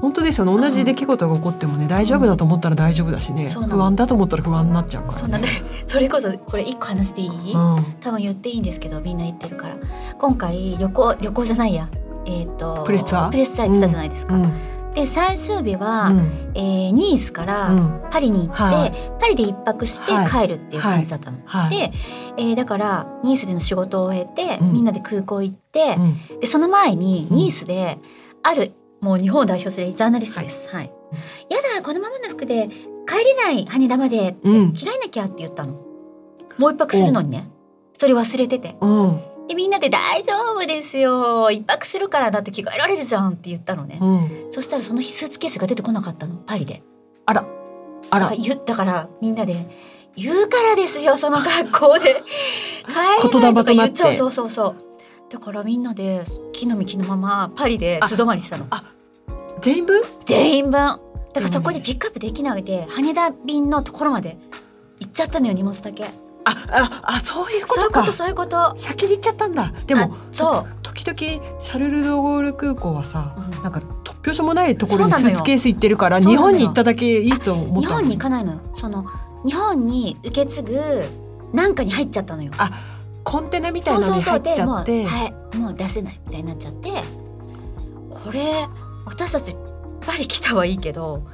本当ですよね。同じ出来事が起こってもね大丈夫だと思ったら大丈夫だしね、不安だと思ったら不安になっちゃうからね。
そうなんだ。それこそこれ一個話していい、
うん、
多分言っていいんですけどみんな言ってるから。今回旅行旅行じゃないや。えっ、と
プレッツァー？
プレッツァー行ってたじゃないですか、
うん
で最終日は、
うん。
えーニースから
うん。
パリに行って、
はい。
パリで一泊して
はい。
帰るっていう感じだったの。
はい。
で、えーだからニースでの仕事を終えて、
うん。
みんなで空港行って、
うん。
でその前に
うん
ニースであるもう日本を代表するジャーナリストです。はい。やだこのままの服で帰れない羽田まで着替えなきゃって言ったの。もう一泊するのにね。それ忘れてて。
うん
でみんなで「大丈夫ですよ。一泊するからだって着替えられるじゃん」って言ったのね、
うん。
そしたらその日スーツケースが出てこなかったのパリで。
あら。あら。
言ったからみんなで「言うからですよその格好で。帰れない」とか言っちゃうそうそうそう。だからみんなで木の実のままパリで素泊まりしたの。
全員分？
全員分。だからそこでピックアップできなくて羽田便のところまで行っちゃったのよ荷物だけ
あああそういうこ
そうい
とか
うことそういうこと。
先に行っちゃったんだ。でも
あそう。
時々シャルル・ド・ゴール空港はさ、
うん。
なんか突拍子もないところにスーツケース行ってるから日本に行っただけいいと思った
日本に行かないのよ。その日本に受け継ぐなんかに入っちゃったのよ。
あコンテナみたいなのに入っちゃって。
はい。もう出せないみたいになっちゃって。これ私たちパリ来たはいいけど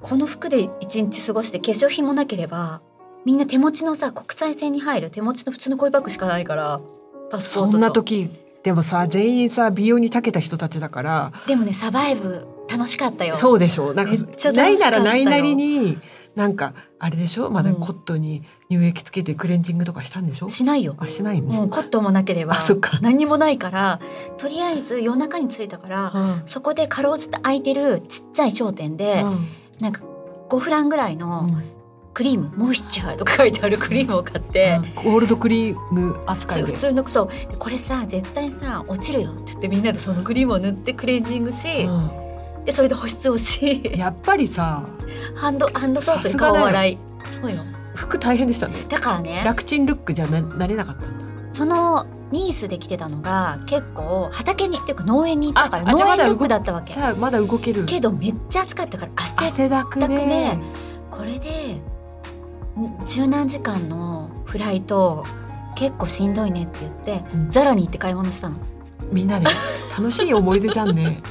この服で一日過ごして化粧品もなければみんな手持ちのさ国際線に入る。手持ちの普通の恋バッグしかないからパスポートと。
そんな時でもさ全員さ美容に長けた人たちだから。
でもねサバイブ楽しかったよ。
そうでしょ。うなんかないならないなりになんかあれでしょ？まだ
うん。
コットンに乳液つけてクレンジングとかしたんでしょ、
しないよ。
あしないの、
もうコットンもなければ
あそっか、
何にもないからとりあえず夜中に着いたから
うん。
そこでかろうじて空いてるちっちゃい商店で、
うん。
なんか5フランぐらいの
うん
クリーム、モイスチャーとか書いてある クリームを買って、
ゴールドクリーム
普
扱い
普通のそう。でこれさ絶対さ落ちるよ。って言ってみんなでそのクリームを塗ってクレンジングし、でそれで保湿をし。
うんやっぱりさ
ハンドハンドソープで顔を洗い。そうよ。
服大変でしたね。
だからね。
楽ちんルックじゃななれなかったんだ。
そのニースで来てたのが結構畑にっていうか農園に行ったから農園ルックだったわけ。
じゃあまだ動ける。
けどめっちゃ暑かったから汗
汗だくで
だくでこれでん十何時間のフライト結構しんどいねって言って、
うん。
ザラに行って買い物したの。
みんなで。楽しい思い出じゃんね。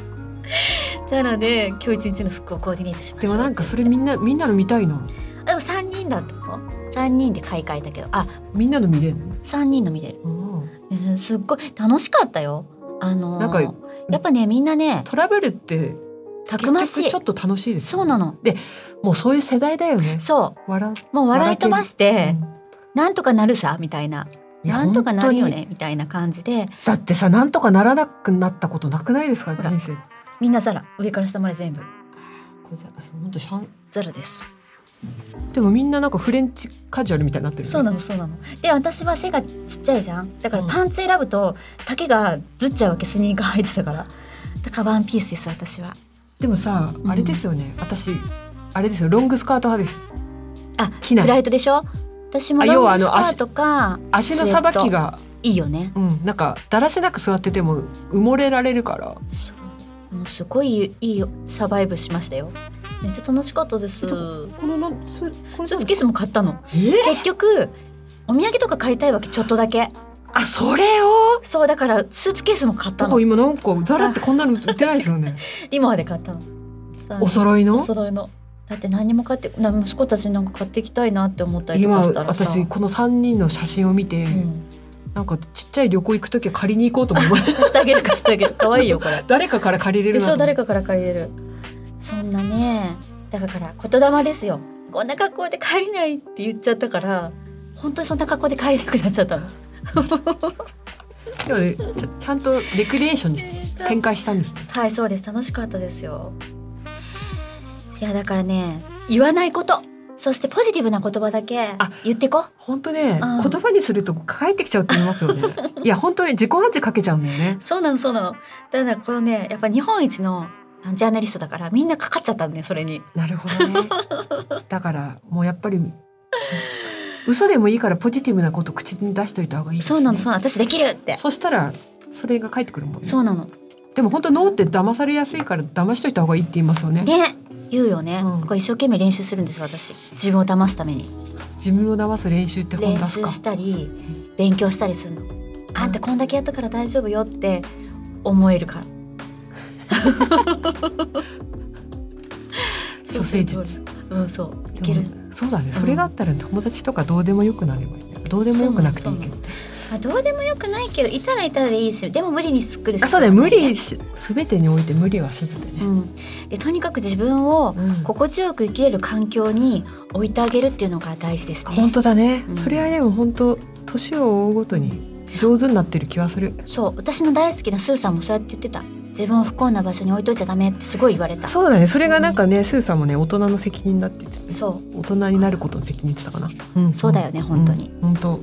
ザラで今日一日の服をコーディネートしまし
でもなんかそれみんなみんなの見たいの？
でも3人だったの？3人で買い替えたけどあ
みんなの見れる
3人の見れる、
の、
えーすっごい楽しかったよ。あのー
なんか
やっぱねみんなね
トラブルって
たくましい。
結局ちょっと楽しいです
そうなの。
もうそういう世代だよね。
そ
笑う
うもう笑い飛ばして、
うん。
なんとかなるさみたいな。なんとかなるよねみたいな感じで。
だってさなんとかならなくなったことなくないですか人生。
みんなザラ。上から下まで全部。
これじゃ本当シャン。
ザラです。
でもみんななんかフレンチカジュアルみたいになってるね。
そうなのそうなの。で私は背がちっちゃいじゃん。だから
うん。
パンツ選ぶと丈がずっちゃうわけスニーカー履いてたから。だからワンピースです私は
でもさ
うん。
あれですよね、私あれですよ。ロングスカート派です。
あ
着ない。
フライトでしょ？私も
あ
ロングスカートか
足のさばきが。
いいよね。
うん。なんかだらしなく座ってても埋もれられるから。
もうすごいいいサバイブしましたよ。めっちゃ楽しかったです。ス
このなんスこれ
ーツケースも買ったの。
えー？
結局お土産とか買いたいわけちょっとだけ
あそれを？
そうだからスーツケースも買ったの。
なんか今なんかザラってこんなの売ってないですよね。
リモアで買ったの。
お揃いの？
お揃いの。だって何も買ってな息子たちになんか買っていきたいなって思ったりと
今
かしたらさ。
私この三人の写真を見て、
うん、
なんかちっちゃい旅行行く時は借りに行こうと思いました
貸してあげる貸してあげる。可愛いよこれ。
誰かから借りれるな
でしょ？誰かから借りれる。そんなねだから言霊ですよ。こんな格好で帰れないって言っちゃったから本当にそんな格好で帰れなくなっちゃったの
でもねちゃんとレクリエーションに展開したんですね。
はいそうです。楽しかったです。よいやだからね言わないこと。そしてポジティブな言葉だけ
あ
言ってこ。
本当ね、
うん。
言葉にすると帰ってきちゃうって言いますよね。いや本当に自己暗示かけちゃうんだよね。
そうなのそうなの。だからこのねやっぱ日本一のジャーナリストだからみんなかかっちゃったんだねそれに。
なるほどね。だからもうやっぱり嘘でもいいからポジティブなこと口に出しといた方がいいね、
そうなのそうなの。私できるって。
そしたらそれが返ってくるもんね。
そうなの。
でも本当脳って騙されやすいから騙しといた方がいいって言いますよね。
ね言うよね、
うん。
これ一生懸命練習するんです私。自分を騙すために。
自分を騙す練習って本
練習したり勉強したりするの。あんたこんだけやったから大丈夫よって思えるから。
処世術
うんそう。いける。
そうだね、それがあったら友達とかどうでもよくなればいいねどうでもよくなくていいけど、
まあ、どうでもよくないけどいたらいたらでいいしでも無理に作る
あそうだよ。無理し全てにおいて無理はせずでね、
うん、でとにかく自分を
うん。
心地よく生きれる環境に置いてあげるっていうのが大事ですね。
本当だね、
うん。
それはでも本当年を追うごとに上手になってる気がする。
そう。私の大好きなスーさんもそうやって言ってた自分を不幸な場所に置いといちゃダメってすごい言われた。
そうだね。それがなんかね、スーさんもね大人の責任だって言ってて
そ
大人になることの責任って言ってたかな、うん。
そうだよね本当に。
うん。本当。
う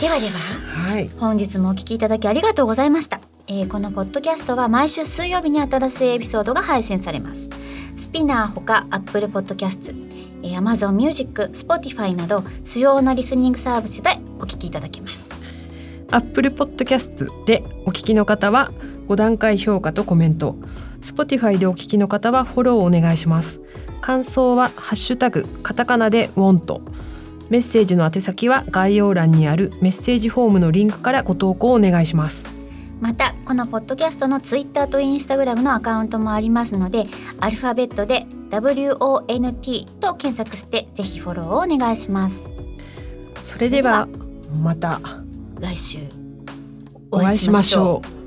ではでは
はい。
本日もお聞きいただきありがとうございました、えーこのポッドキャストは毎週水曜日に新しいエピソードが配信されます。スピナーほか Apple Podcast、えー Amazon Music、Spotify など主要なリスニングサービスでお聞きいただけます
アップルポッドキャストでお聞きの方は5段階評価とコメント。Spotify でお聞きの方はフォローをお願いします。感想はハッシュタグカタカナで WANT メッセージの宛先は概要欄にあるメッセージフォームのリンクからご投稿をお願いします。
またこのポッドキャストの Twitter と Instagram のアカウントもありますのでアルファベットで WONT と検索してぜひフォローをお願いします。
それでは。また
来週
お会いしましょう。